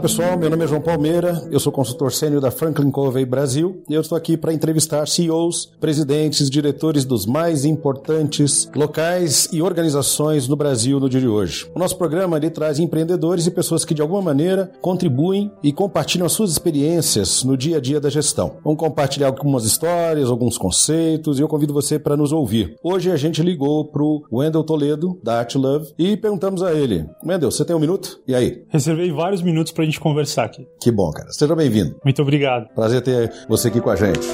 Pessoal, meu nome é João Palmeira, eu sou consultor sênior da Franklin Covey Brasil e eu estou aqui para entrevistar CEOs, presidentes, diretores dos mais importantes locais e organizações no Brasil no dia de hoje. O nosso programa ele traz empreendedores e pessoas que de alguma maneira contribuem e compartilham as suas experiências no dia a dia da gestão. Vamos compartilhar algumas histórias, alguns conceitos e eu convido você para nos ouvir. Hoje a gente ligou para o Wendel Toledo, da Art Love, e perguntamos a ele, Wendel, você tem um minuto? E aí? Reservei vários minutos pra gente conversar aqui. Que bom, cara. Seja bem-vindo. Muito obrigado. Prazer ter você aqui com a gente.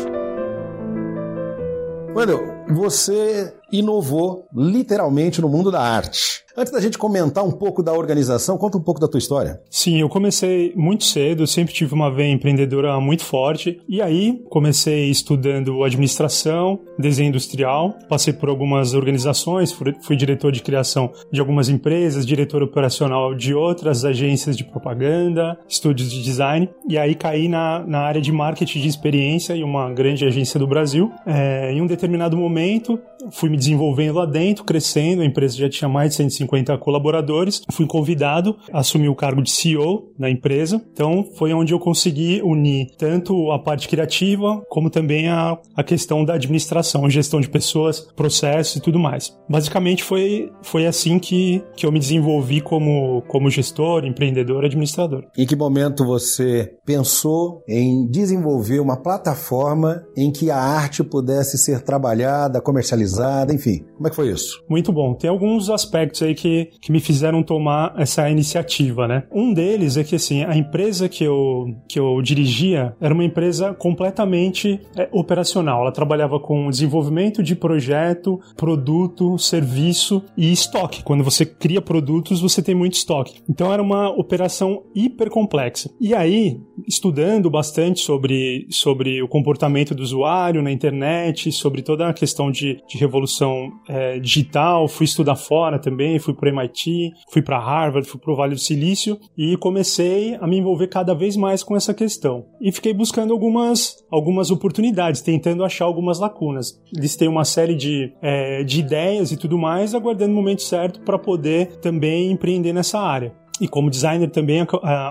Wendel, você inovou literalmente no mundo da arte. Antes da gente comentar um pouco da organização, conta um pouco da tua história. Sim, eu comecei muito cedo, sempre tive uma veia empreendedora muito forte. E aí comecei estudando administração, desenho industrial, passei por algumas organizações, fui diretor de criação de algumas empresas, diretor operacional de outras agências de propaganda, estúdios de design. E aí caí na, na área de marketing de experiência em uma grande agência do Brasil. É, em um determinado momento, fui me desenvolvendo lá dentro, crescendo, a empresa já tinha mais de 150 colaboradores. Fui convidado a assumir o cargo de CEO na empresa. Então foi onde eu consegui unir tanto a parte criativa como também a, a questão da administração, gestão de pessoas, processos e tudo mais. Basicamente foi, foi assim que, que eu me desenvolvi como, como gestor, empreendedor, administrador. Em que momento você pensou em desenvolver uma plataforma em que a arte pudesse ser trabalhada, comercializada, enfim? Como é que foi isso? Muito bom. Tem alguns aspectos aí que, que me fizeram tomar essa iniciativa, né? Um deles é que, assim, a empresa que eu, que eu dirigia era uma empresa completamente é, operacional. Ela trabalhava com desenvolvimento de projeto, produto, serviço e estoque. Quando você cria produtos, você tem muito estoque. Então era uma operação hiper complexa. E aí, estudando bastante sobre, sobre o comportamento do usuário na internet, sobre toda a questão de, de revolução é, digital, fui estudar fora também, fui para MIT, fui para Harvard, fui para o Vale do Silício e comecei a me envolver cada vez mais com essa questão. E fiquei buscando algumas, algumas oportunidades, tentando achar algumas lacunas. Listei uma série de, é, de ideias e tudo mais, aguardando o momento certo para poder também empreender nessa área. E como designer também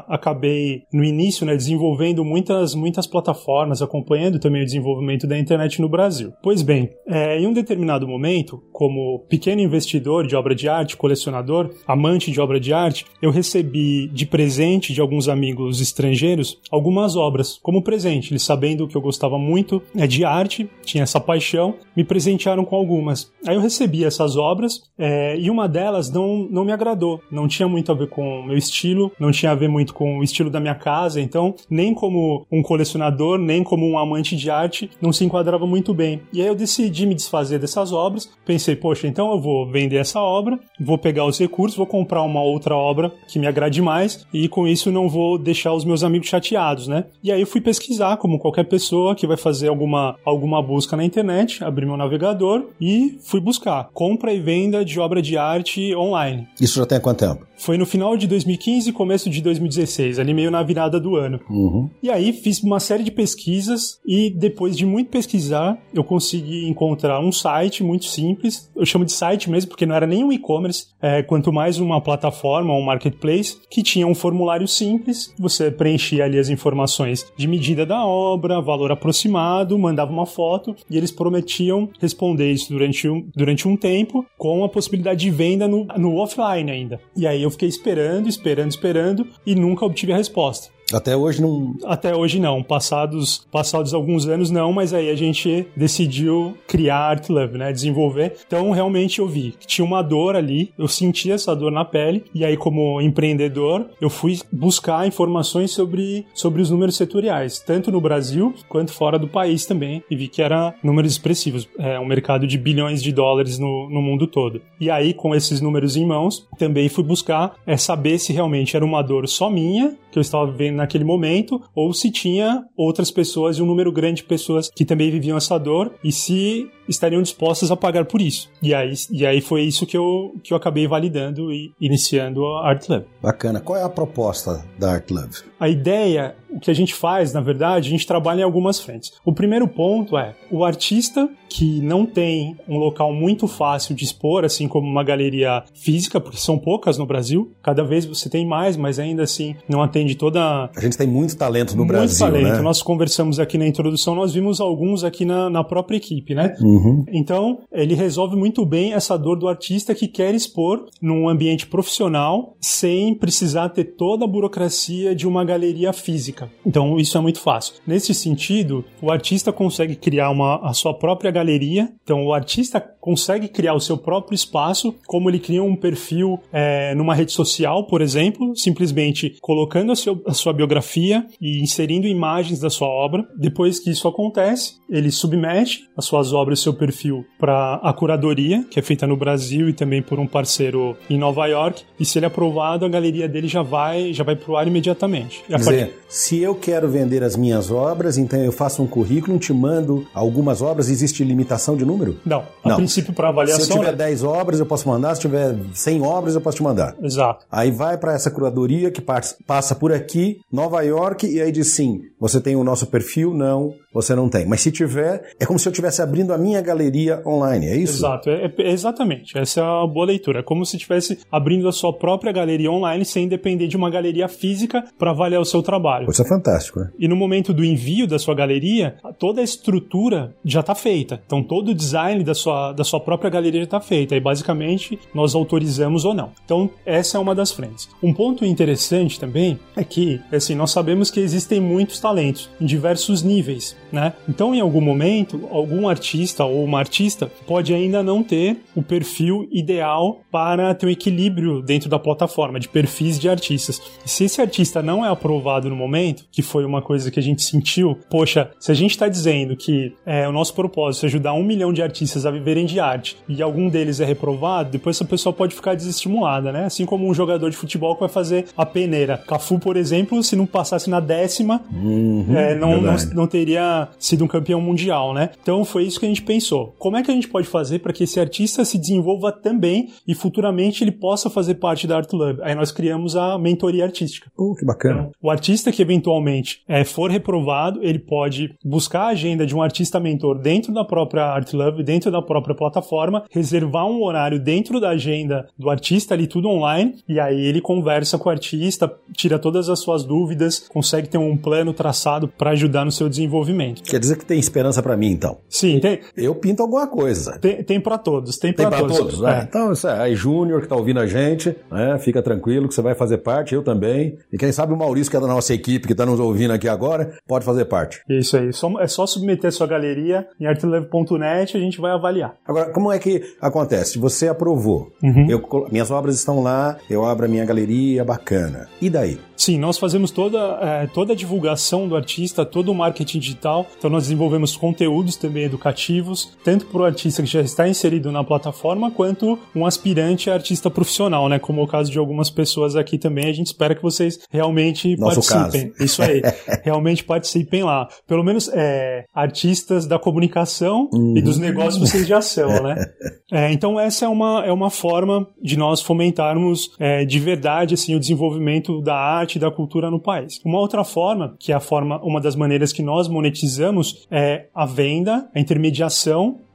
acabei no início né, desenvolvendo muitas, muitas plataformas, acompanhando também o desenvolvimento da internet no Brasil. Pois bem, é, em um determinado momento, como pequeno investidor de obra de arte, colecionador, amante de obra de arte, eu recebi de presente de alguns amigos estrangeiros algumas obras como presente. Eles sabendo que eu gostava muito né, de arte, tinha essa paixão, me presentearam com algumas. Aí eu recebi essas obras é, e uma delas não, não me agradou, não tinha muito a ver com meu estilo, não tinha a ver muito com o estilo da minha casa, então nem como um colecionador, nem como um amante de arte, não se enquadrava muito bem. E aí eu decidi me desfazer dessas obras, pensei, poxa, então eu vou vender essa obra, vou pegar os recursos, vou comprar uma outra obra que me agrade mais e com isso não vou deixar os meus amigos chateados, né? E aí eu fui pesquisar, como qualquer pessoa que vai fazer alguma, alguma busca na internet, abri meu navegador e fui buscar compra e venda de obra de arte online. Isso já tem quanto tempo? Foi no final de 2015 e começo de 2016, ali meio na virada do ano. Uhum. E aí fiz uma série de pesquisas e depois de muito pesquisar, eu consegui encontrar um site muito simples. Eu chamo de site mesmo porque não era nem um e-commerce, é, quanto mais uma plataforma, um marketplace, que tinha um formulário simples. Você preenchia ali as informações de medida da obra, valor aproximado, mandava uma foto e eles prometiam responder isso durante um, durante um tempo com a possibilidade de venda no, no offline ainda. E aí eu fiquei esperando, esperando, esperando e nunca obtive a resposta. Até hoje não. Até hoje não. Passados, passados alguns anos não, mas aí a gente decidiu criar Art Love, né? Desenvolver. Então realmente eu vi que tinha uma dor ali, eu senti essa dor na pele, e aí, como empreendedor, eu fui buscar informações sobre, sobre os números setoriais, tanto no Brasil quanto fora do país também, e vi que era números expressivos. É um mercado de bilhões de dólares no, no mundo todo. E aí, com esses números em mãos, também fui buscar é, saber se realmente era uma dor só minha, que eu estava vendo naquele momento, ou se tinha outras pessoas e um número grande de pessoas que também viviam essa dor e se estariam dispostas a pagar por isso. E aí, e aí foi isso que eu, que eu acabei validando e iniciando a Art Lab. Bacana. Qual é a proposta da Art Lab? A ideia, o que a gente faz, na verdade, a gente trabalha em algumas frentes. O primeiro ponto é o artista que não tem um local muito fácil de expor, assim como uma galeria física, porque são poucas no Brasil. Cada vez você tem mais, mas ainda assim não atende toda. A gente tem muito talento no muito Brasil. Muito talento. Né? Nós conversamos aqui na introdução, nós vimos alguns aqui na, na própria equipe, né? Uhum. Então, ele resolve muito bem essa dor do artista que quer expor num ambiente profissional sem precisar ter toda a burocracia de uma galeria física. Então, isso é muito fácil. Nesse sentido, o artista consegue criar uma, a sua própria galeria. Então, o artista consegue criar o seu próprio espaço, como ele cria um perfil é, numa rede social, por exemplo, simplesmente colocando a, seu, a sua biografia e inserindo imagens da sua obra. Depois que isso acontece, ele submete as suas obras, seu perfil, para a curadoria, que é feita no Brasil e também por um parceiro em Nova York. E se ele é aprovado, a galeria dele já vai, já vai para o ar imediatamente. Quer dizer, se eu quero vender as minhas obras, então eu faço um currículo, te mando algumas obras, existe limitação de número? Não. A Não. princípio, para avaliação. Se eu tiver 10 obras, eu posso mandar, se tiver 100 obras, eu posso te mandar. Exato. Aí vai para essa curadoria que passa por aqui, Nova York, e aí diz sim, você tem o nosso perfil? Não, você não tem. Mas se tiver, é como se eu estivesse abrindo a minha galeria online, é isso? Exato, é, é, exatamente. Essa é a boa leitura. É como se estivesse abrindo a sua própria galeria online sem depender de uma galeria física para avaliar o seu trabalho. Isso é fantástico, né? E no momento do envio da sua galeria, toda a estrutura já está feita. Então todo o design da sua, da sua própria galeria já está feita. E basicamente nós autorizamos ou não. Então essa é uma das frentes. Um ponto interessante também é que, assim, nós sabemos que existem muitos talentos em diversos níveis, né? Então em algum momento, algum artista ou uma artista pode ainda não ter o perfil ideal para ter um equilíbrio dentro da plataforma de perfis de artistas. Se esse artista não é aprovado no momento, que foi uma coisa que a gente sentiu, poxa, se a gente está dizendo que é, o nosso propósito é ajudar um milhão de artistas a viverem de arte e algum deles é reprovado, depois essa pessoa pode ficar desestimulada, né? Assim como um jogador de futebol que vai fazer a peneira. Cafu, por exemplo, se não passasse na décima, uhum, é, não, não, não teria sido um campeão mundial, né? Então foi isso que a gente pensou. Como é que a gente pode fazer para que esse artista se desenvolva também e futuramente ele possa fazer parte da Art Lab? Aí nós criamos a mentoria artística. Uh, que bacana. Então, o artista que eventualmente é, for reprovado, ele pode buscar a agenda de um artista mentor dentro da própria Art Lab, dentro da própria plataforma, reservar um horário dentro da agenda do artista ali tudo online e aí ele conversa com o artista, tira todas as suas dúvidas, consegue ter um plano traçado para ajudar no seu desenvolvimento. Quer dizer que tem esperança para mim então? Sim, tem. Eu pinto alguma coisa. Tem, tem para todos, tem para todos. todos né? é. Então, isso é, aí Júnior que tá ouvindo a gente, né? Fica tranquilo que você vai fazer parte, eu também. E quem sabe o Maurício que é da nossa equipe que tá nos ouvindo aqui agora, pode fazer parte. Isso aí, é só submeter sua galeria em artlev.net e a gente vai avaliar. Agora, como é que acontece? Você aprovou, uhum. eu, minhas obras estão lá, eu abro a minha galeria, bacana. E daí? Sim, nós fazemos toda, é, toda a divulgação do artista, todo o marketing digital. Então, nós desenvolvemos conteúdos também educativos, tanto para o artista que já está inserido na plataforma, quanto um aspirante artista profissional, né? Como é o caso de algumas pessoas aqui também. A gente espera que vocês realmente Nosso participem. Caso. Isso aí, realmente participem lá. Pelo menos é, artistas da comunicação uhum. e dos negócios vocês já são, né? É, então, essa é uma, é uma forma de nós fomentarmos é, de verdade assim, o desenvolvimento da arte e da cultura no país. Uma outra forma, que é a forma, uma das maneiras que nós monetizamos, é a venda, a intermediação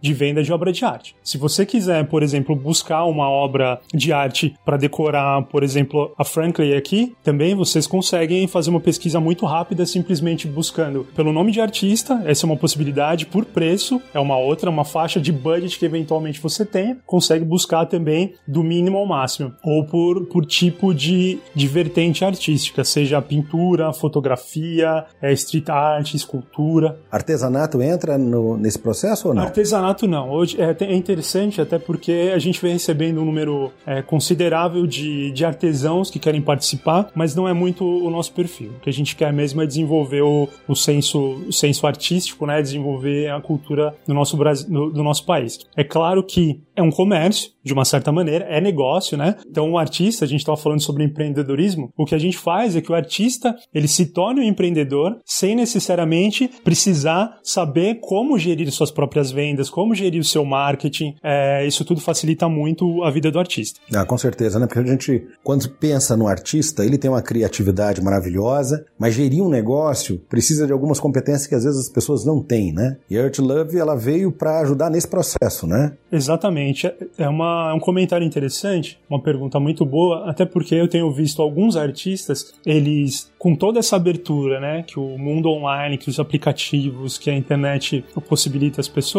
de venda de obra de arte. Se você quiser, por exemplo, buscar uma obra de arte para decorar, por exemplo, a Franklin aqui, também vocês conseguem fazer uma pesquisa muito rápida simplesmente buscando pelo nome de artista, essa é uma possibilidade, por preço, é uma outra, uma faixa de budget que eventualmente você tenha, consegue buscar também do mínimo ao máximo, ou por, por tipo de, de vertente artística, seja pintura, fotografia, é, street art, escultura. Artesanato entra no, nesse processo ou não? Artesanato não. Hoje é, é interessante até porque a gente vem recebendo um número é, considerável de, de artesãos que querem participar, mas não é muito o nosso perfil. O que a gente quer mesmo é desenvolver o, o, senso, o senso artístico, né? Desenvolver a cultura do nosso, Brasil, do, do nosso país. É claro que é um comércio, de uma certa maneira, é negócio, né? Então o artista, a gente estava falando sobre empreendedorismo, o que a gente faz é que o artista ele se torne um empreendedor sem necessariamente precisar saber como gerir suas próprias vendas, como gerir o seu marketing. É, isso tudo facilita muito a vida do artista. Ah, com certeza, né? Porque a gente, quando pensa no artista, ele tem uma criatividade maravilhosa, mas gerir um negócio precisa de algumas competências que às vezes as pessoas não têm, né? E a Art Love, ela veio para ajudar nesse processo, né? Exatamente. É, uma, é um comentário interessante, uma pergunta muito boa, até porque eu tenho visto alguns artistas, eles, com toda essa abertura, né, que o mundo online, que os aplicativos, que a internet possibilita às pessoas,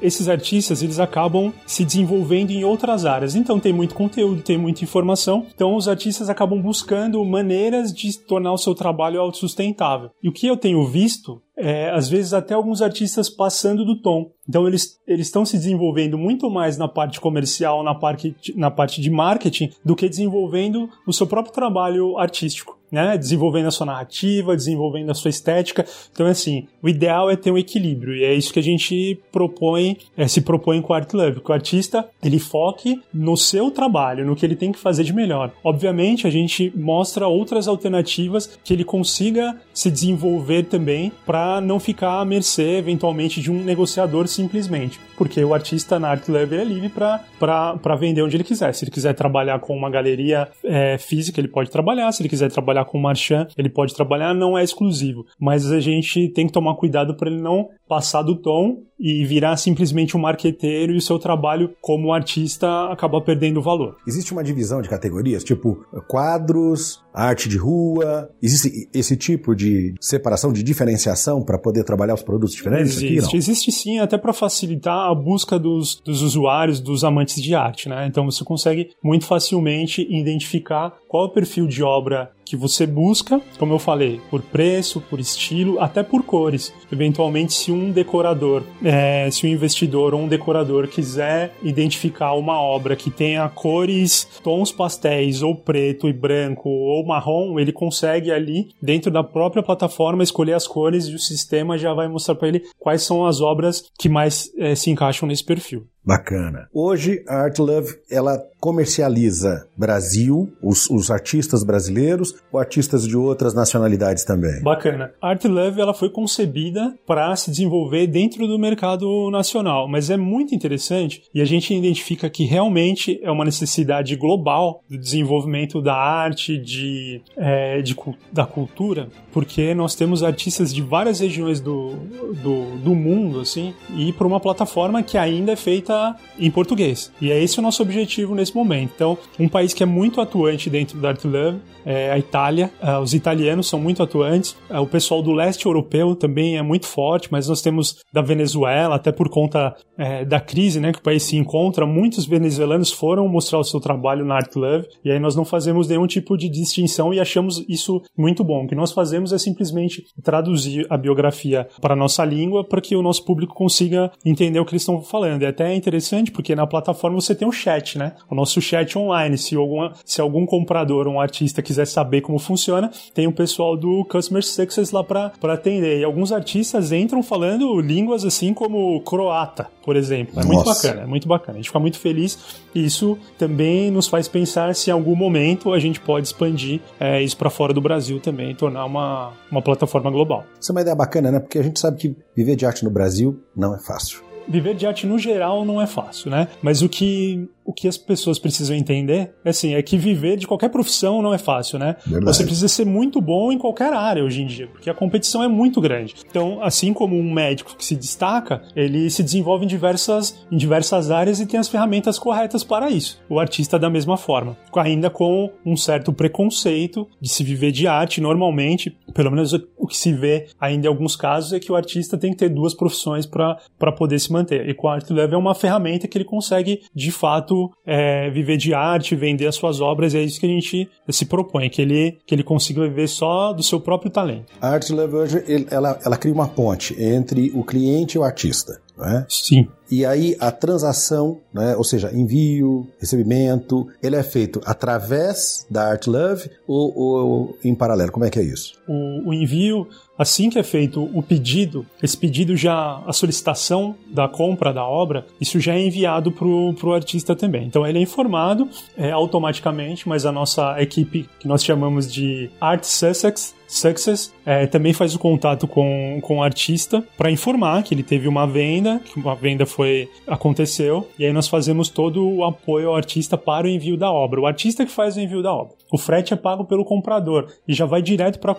esses artistas, eles acabam se desenvolvendo em outras áreas. Então tem muito conteúdo, tem muita informação, então os artistas acabam buscando maneiras de tornar o seu trabalho autossustentável. E o que eu tenho visto é, às vezes até alguns artistas passando do tom. Então eles eles estão se desenvolvendo muito mais na parte comercial, na parte, na parte de marketing, do que desenvolvendo o seu próprio trabalho artístico né? Desenvolvendo a sua narrativa, desenvolvendo a sua estética. Então, assim, o ideal é ter um equilíbrio e é isso que a gente propõe, é, se propõe com o Art Love, que o artista ele foque no seu trabalho, no que ele tem que fazer de melhor. Obviamente, a gente mostra outras alternativas que ele consiga se desenvolver também para não ficar à mercê, eventualmente, de um negociador simplesmente. Porque o artista na Art Love é livre para vender onde ele quiser. Se ele quiser trabalhar com uma galeria é, física, ele pode trabalhar. Se ele quiser trabalhar trabalhar com o Marchand, ele pode trabalhar, não é exclusivo. Mas a gente tem que tomar cuidado para ele não passar do tom e virar simplesmente um marqueteiro e o seu trabalho como artista acabar perdendo valor. Existe uma divisão de categorias, tipo quadros, arte de rua, existe esse tipo de separação, de diferenciação para poder trabalhar os produtos diferentes? Existe, aqui, existe sim, até para facilitar a busca dos, dos usuários, dos amantes de arte, né? Então você consegue muito facilmente identificar qual é o perfil de obra que você busca, como eu falei, por preço, por estilo, até por cores. Eventualmente, se um decorador, é, se um investidor ou um decorador quiser identificar uma obra que tenha cores, tons pastéis, ou preto e branco, ou marrom, ele consegue ali, dentro da própria plataforma, escolher as cores e o sistema já vai mostrar para ele quais são as obras que mais é, se encaixam nesse perfil. Bacana. Hoje a Art Love ela comercializa Brasil, os, os, artistas brasileiros ou artistas de outras nacionalidades também. Bacana. A Art Love ela foi concebida para se desenvolver dentro do mercado nacional, mas é muito interessante e a gente identifica que realmente é uma necessidade global do desenvolvimento da arte, de, é, de da cultura, porque nós temos artistas de várias regiões do, do, do mundo, assim, e para uma plataforma que ainda é feita em português. E é esse o nosso objetivo nesse momento. Então, um país que é muito atuante dentro da Art Love é a Itália. Uh, os italianos são muito atuantes. Uh, o pessoal do leste europeu também é muito forte, mas nós temos da Venezuela, até por conta é, da crise né, que o país se encontra, muitos venezuelanos foram mostrar o seu trabalho na Art Love. E aí nós não fazemos nenhum tipo de distinção e achamos isso muito bom. O que nós fazemos é simplesmente traduzir a biografia para a nossa língua para que o nosso público consiga entender o que eles estão falando. É até interessante porque na plataforma você tem um chat, né? O nosso chat online. Se, alguma, se algum comprador, um artista quiser saber como funciona, tem o pessoal do Customer Success lá para atender. E alguns artistas entram falando línguas assim como croata, por exemplo. É Nossa. muito bacana, é muito bacana. A gente fica muito feliz e isso também nos faz pensar se em algum momento a gente pode expandir é, isso para fora do Brasil também, tornar uma, uma plataforma global. Isso é uma ideia bacana, né? Porque a gente sabe que viver de arte no Brasil não é fácil viver de arte no geral não é fácil, né? Mas o que o que as pessoas precisam entender é assim, é que viver de qualquer profissão não é fácil, né? Verdade. Você precisa ser muito bom em qualquer área hoje em dia, porque a competição é muito grande. Então, assim como um médico que se destaca, ele se desenvolve em diversas, em diversas áreas e tem as ferramentas corretas para isso. O artista da mesma forma, ainda com um certo preconceito de se viver de arte normalmente, pelo menos o que se vê ainda em alguns casos é que o artista tem que ter duas profissões para poder se manter. E com a Art Love é uma ferramenta que ele consegue, de fato, é, viver de arte, vender as suas obras, e é isso que a gente se propõe, que ele, que ele consiga viver só do seu próprio talento. A Art Leverage, ela, ela cria uma ponte entre o cliente e o artista. né? Sim. E aí a transação, né, ou seja, envio, recebimento, ele é feito através da ArtLove ou, ou em paralelo? Como é que é isso? O, o envio Assim que é feito o pedido, esse pedido já, a solicitação da compra da obra, isso já é enviado para o artista também. Então ele é informado é, automaticamente, mas a nossa equipe, que nós chamamos de Art Sussex, Success é, também faz o contato com, com o artista para informar que ele teve uma venda, que uma venda foi aconteceu, e aí nós fazemos todo o apoio ao artista para o envio da obra. O artista que faz o envio da obra. O frete é pago pelo comprador e já vai direto para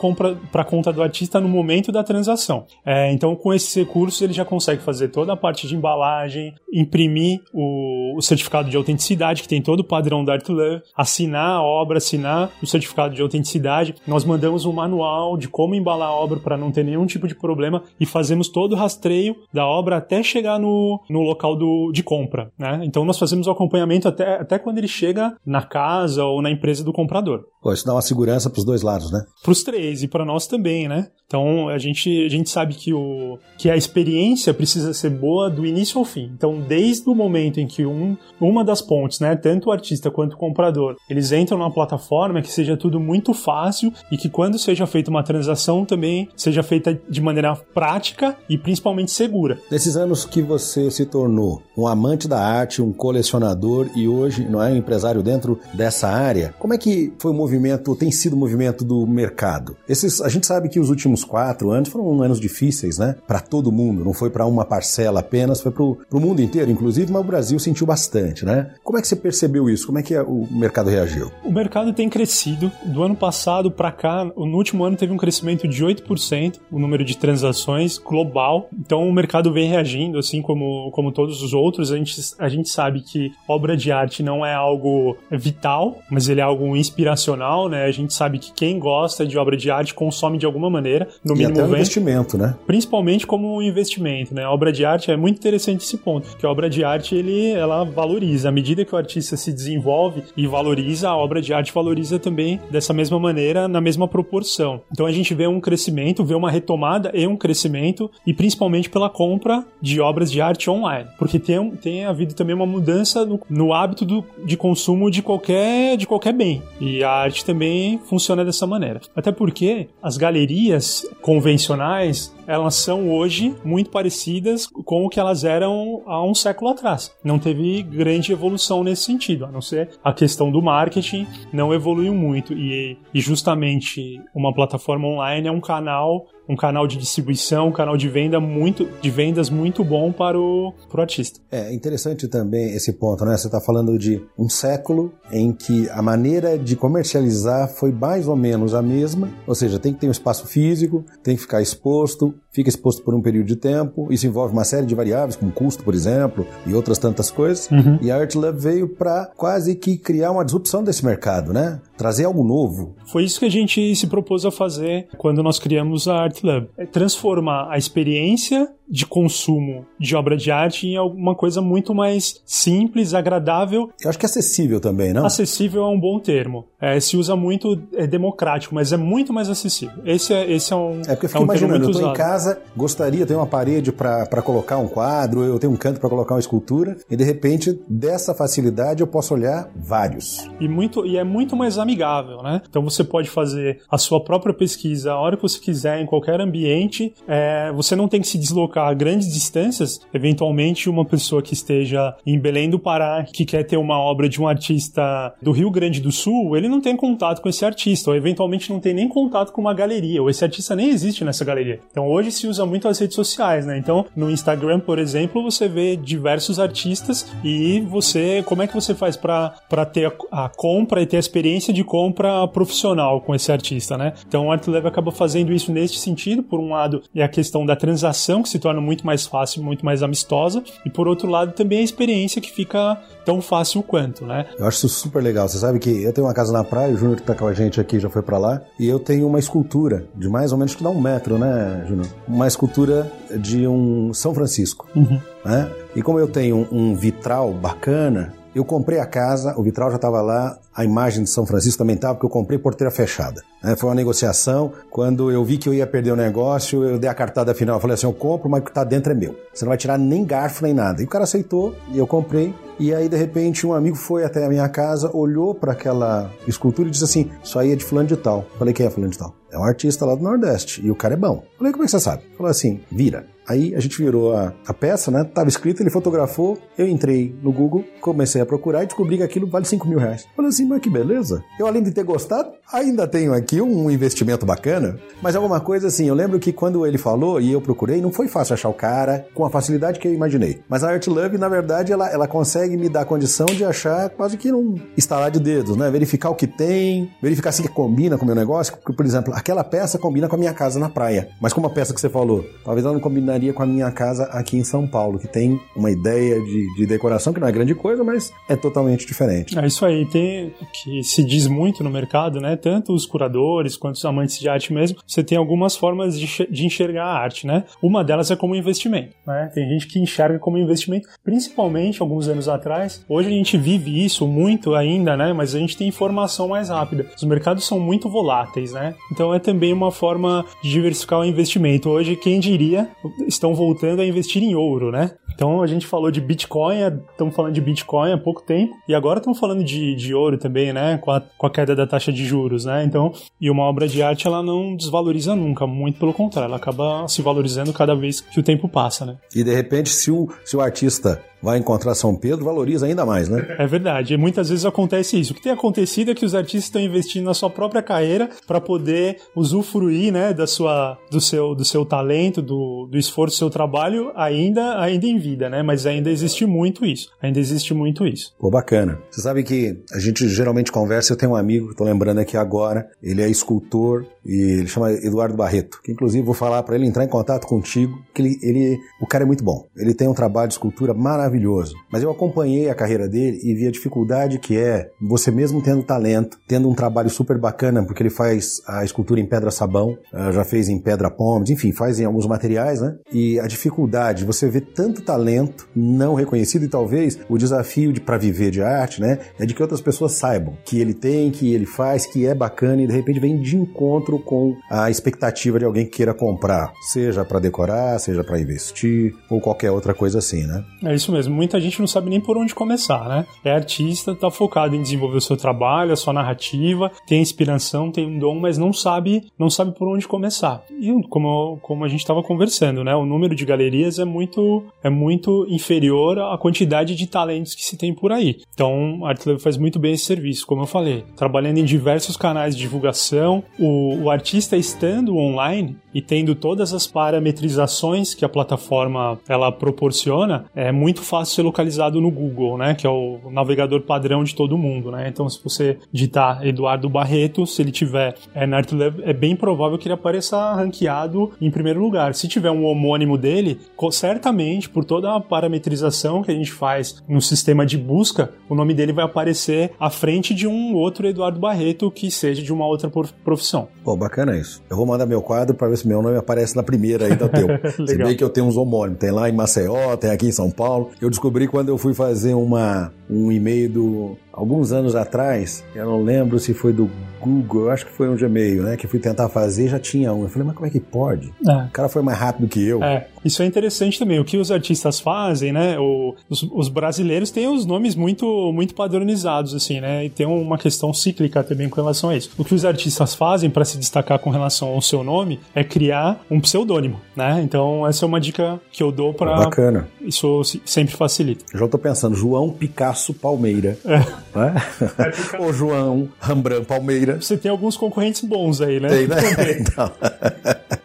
para conta do artista no momento da transação. É, então, com esses recursos, ele já consegue fazer toda a parte de embalagem, imprimir o, o certificado de autenticidade, que tem todo o padrão da ArtLove, assinar a obra, assinar o certificado de autenticidade. Nós mandamos um manual manual de como embalar a obra para não ter nenhum tipo de problema e fazemos todo o rastreio da obra até chegar no, no local do, de compra. Né? Então nós fazemos o acompanhamento até, até quando ele chega na casa ou na empresa do comprador. Pô, isso dá uma segurança para os dois lados, né? Para os três e para nós também, né? Então a gente, a gente sabe que, o, que a experiência precisa ser boa do início ao fim. Então, desde o momento em que um, uma das pontes, né, tanto o artista quanto o comprador, eles entram numa plataforma que seja tudo muito fácil e que quando seja feita uma transação também seja feita de maneira prática e principalmente segura. Nesses anos que você se tornou um amante da arte, um colecionador e hoje não é um empresário dentro dessa área, como é que foi o movimento, tem sido o movimento do mercado? Esses, a gente sabe que os últimos últimos quatro anos foram anos difíceis, né? Para todo mundo. Não foi para uma parcela apenas, foi para o mundo inteiro, inclusive, mas o Brasil sentiu bastante, né? Como é que você percebeu isso? Como é que o mercado reagiu? O mercado tem crescido. Do ano passado para cá, no último ano teve um crescimento de 8% o número de transações global. Então o mercado vem reagindo, assim como, como todos os outros. A gente, a gente sabe que obra de arte não é algo vital, mas ele é algo inspiracional, né? A gente sabe que quem gosta de obra de arte consome de alguma maneira no e mínimo até um investimento, né? Principalmente como um investimento, né? A obra de arte é muito interessante esse ponto, que a obra de arte ele ela valoriza à medida que o artista se desenvolve e valoriza, a obra de arte valoriza também dessa mesma maneira, na mesma proporção. Então a gente vê um crescimento, vê uma retomada e um crescimento e principalmente pela compra de obras de arte online, porque tem, tem havido também uma mudança no, no hábito do, de consumo de qualquer de qualquer bem. E a arte também funciona dessa maneira. Até porque as galerias convencionais elas são hoje muito parecidas com o que elas eram há um século atrás. Não teve grande evolução nesse sentido, a não ser a questão do marketing não evoluiu muito e, e justamente uma plataforma online é um canal um canal de distribuição, um canal de venda muito de vendas muito bom para o pro artista. É interessante também esse ponto, né? Você está falando de um século em que a maneira de comercializar foi mais ou menos a mesma, ou seja, tem que ter um espaço físico, tem que ficar exposto, fica exposto por um período de tempo. Isso envolve uma série de variáveis, como custo, por exemplo, e outras tantas coisas. Uhum. E a ArtLab veio para quase que criar uma disrupção desse mercado, né? Trazer algo novo. Foi isso que a gente se propôs a fazer quando nós criamos a ArtLab. É transformar a experiência de consumo de obra de arte em alguma coisa muito mais simples, agradável. Eu acho que acessível também, não? Acessível é um bom termo. É, se usa muito, é democrático, mas é muito mais acessível. Esse é, esse é um. É porque eu fico é um imaginando, eu tô em casa, gostaria de ter uma parede para colocar um quadro, eu tenho um canto para colocar uma escultura, e de repente, dessa facilidade, eu posso olhar vários. E, muito, e é muito mais amigável, né? Então você pode fazer a sua própria pesquisa a hora que você quiser, em qualquer ambiente. É, você não tem que se deslocar a grandes distâncias, eventualmente uma pessoa que esteja em Belém do Pará, que quer ter uma obra de um artista do Rio Grande do Sul, ele não tem contato com esse artista, ou eventualmente não tem nem contato com uma galeria, ou esse artista nem existe nessa galeria. Então hoje se usa muito as redes sociais, né? Então no Instagram, por exemplo, você vê diversos artistas e você, como é que você faz para ter a, a, compra e ter a experiência de compra profissional com esse artista, né? Então o ArtLab acaba fazendo isso neste sentido, por um lado é a questão da transação que se torna muito mais fácil, muito mais amistosa. E por outro lado, também a experiência que fica tão fácil quanto, né? Eu acho isso super legal. Você sabe que eu tenho uma casa na praia, o Júnior que tá com a gente aqui já foi para lá, e eu tenho uma escultura de mais ou menos que dá um metro, né, Júnior? Uma escultura de um São Francisco. Uhum. Né? E como eu tenho um vitral bacana, eu comprei a casa, o vitral já estava lá a imagem de São Francisco também estava, porque eu comprei porteira fechada. Né? Foi uma negociação. Quando eu vi que eu ia perder o negócio, eu dei a cartada final. Eu falei assim: eu compro, mas o que está dentro é meu. Você não vai tirar nem garfo nem nada. E o cara aceitou e eu comprei. E aí, de repente, um amigo foi até a minha casa, olhou para aquela escultura e disse assim: Isso aí é de fulano de tal. Falei: Quem é fulano de tal? É um artista lá do Nordeste. E o cara é bom. Falei: Como é que você sabe? Falou assim: Vira. Aí a gente virou a, a, peça, né? Tava escrito, ele fotografou, eu entrei no Google, comecei a procurar e descobri que aquilo vale 5 mil reais. Falei assim, mas que beleza. Eu, além de ter gostado, ainda tenho aqui um investimento bacana. Mas alguma coisa assim, eu lembro que quando ele falou e eu procurei, não foi fácil achar o cara com a facilidade que eu imaginei. Mas a Art Love, na verdade, ela, ela consegue me dar a condição de achar quase que um estalar de dedos, né? Verificar o que tem, verificar se combina com o meu negócio. Porque, por exemplo, aquela peça combina com a minha casa na praia. Mas como a peça que você falou, talvez ela não combinaria com a minha casa aqui em São Paulo, que tem uma ideia de, de decoração que não é grande coisa, mas é totalmente diferente. É isso aí, tem que se diz muito no mercado, né? Tanto os curadores quanto os amantes de arte mesmo, você tem algumas formas de, enxergar a arte, né? Uma delas é como investimento, né? Tem gente que enxerga como investimento, principalmente alguns anos atrás. Hoje a gente vive isso muito ainda, né? Mas a gente tem informação mais rápida. Os mercados são muito voláteis, né? Então é também uma forma de diversificar o investimento. Hoje, quem diria, estão voltando a investir em ouro, né? Então a gente falou de Bitcoin, estamos falando de Bitcoin há pouco tempo, e agora estamos falando de, de ouro também, né? Com a, com a queda da taxa de juros, né? Então, e uma obra de arte ela não desvaloriza nunca, muito pelo contrário, ela acaba se valorizando cada vez que o tempo passa, né? E de repente, se o, se o artista vai encontrar São Pedro, valoriza ainda mais, né? É verdade. E muitas vezes acontece isso. O que tem acontecido é que os artistas estão investindo na sua própria carreira para poder usufruir, né, da sua, do seu, do seu talento, do, do esforço do seu trabalho ainda, ainda em vida, né? Mas ainda existe muito isso. Ainda existe muito isso. Pô, bacana. Você sabe que a gente geralmente conversa, eu tenho um amigo, tô lembrando aqui agora, ele é escultor e ele chama Eduardo Barreto, que inclusive vou falar para ele entrar em contato contigo, que ele, ele, o cara é muito bom. Ele tem um trabalho de escultura maravilhoso. Mas eu acompanhei a carreira dele e vi a dificuldade que é você mesmo tendo talento, tendo um trabalho super bacana, porque ele faz a escultura em pedra sabão, eh, já fez em pedra pomes, enfim, faz em alguns materiais, né? E a dificuldade, você vê tanto talento não reconhecido e talvez o desafio de para viver de arte, né, é de que outras pessoas saibam que ele tem, que ele faz, que é bacana e de repente vem de encontro com a expectativa de alguém que queira comprar, seja para decorar, seja para investir ou qualquer outra coisa assim, né? É isso mesmo. Muita gente não sabe nem por onde começar, né? É artista, tá focado em desenvolver o seu trabalho, a sua narrativa, tem inspiração, tem um dom, mas não sabe, não sabe por onde começar. E como, como a gente estava conversando, né? O número de galerias é muito é muito inferior à quantidade de talentos que se tem por aí. Então, a Artlab faz muito bem esse serviço, como eu falei, trabalhando em diversos canais de divulgação, o, o artista estando online e tendo todas as parametrizações que a plataforma ela proporciona, é muito fácil ser localizado no Google, né, que é o navegador padrão de todo mundo, né? Então, se você digitar Eduardo Barreto, se ele tiver é, na Artlab, é bem provável que ele apareça ranqueado em primeiro lugar. Se tiver um homônimo dele, certamente por toda a parametrização que a gente faz no sistema de busca, o nome dele vai aparecer à frente de um outro Eduardo Barreto que seja de uma outra profissão. Pô, bacana isso. Eu vou mandar meu quadro para ver se meu nome aparece na primeira aí do teu. se bem que eu tenho uns homônimos. Tem lá em Maceió, tem aqui em São Paulo. Eu descobri quando eu fui fazer uma, um e-mail do alguns anos atrás, eu não lembro se foi do Google, eu acho que foi um Gmail, né? Que fui tentar fazer já tinha um. Eu falei, mas como é que pode? É. O cara foi mais rápido que eu. É, isso é interessante também. O que os artistas fazem, né? O, os, os, brasileiros têm os nomes muito, muito padronizados, assim, né? E tem uma questão cíclica também com relação a isso. O que os artistas fazem para se destacar com relação ao seu nome é criar um pseudônimo, né? Então, essa é uma dica que eu dou para. Bacana. Isso sempre facilita. Já tô pensando, João Picasso Palmeira. É. Né? É Ou João Rembrandt Palmeira. Você tem alguns concorrentes bons aí, né? Tem, né? então.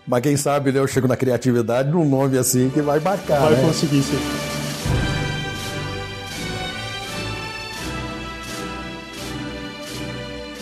Mas quem sabe, né, eu chego na criatividade num nome assim que vai marcar. Vai né? conseguir, sim.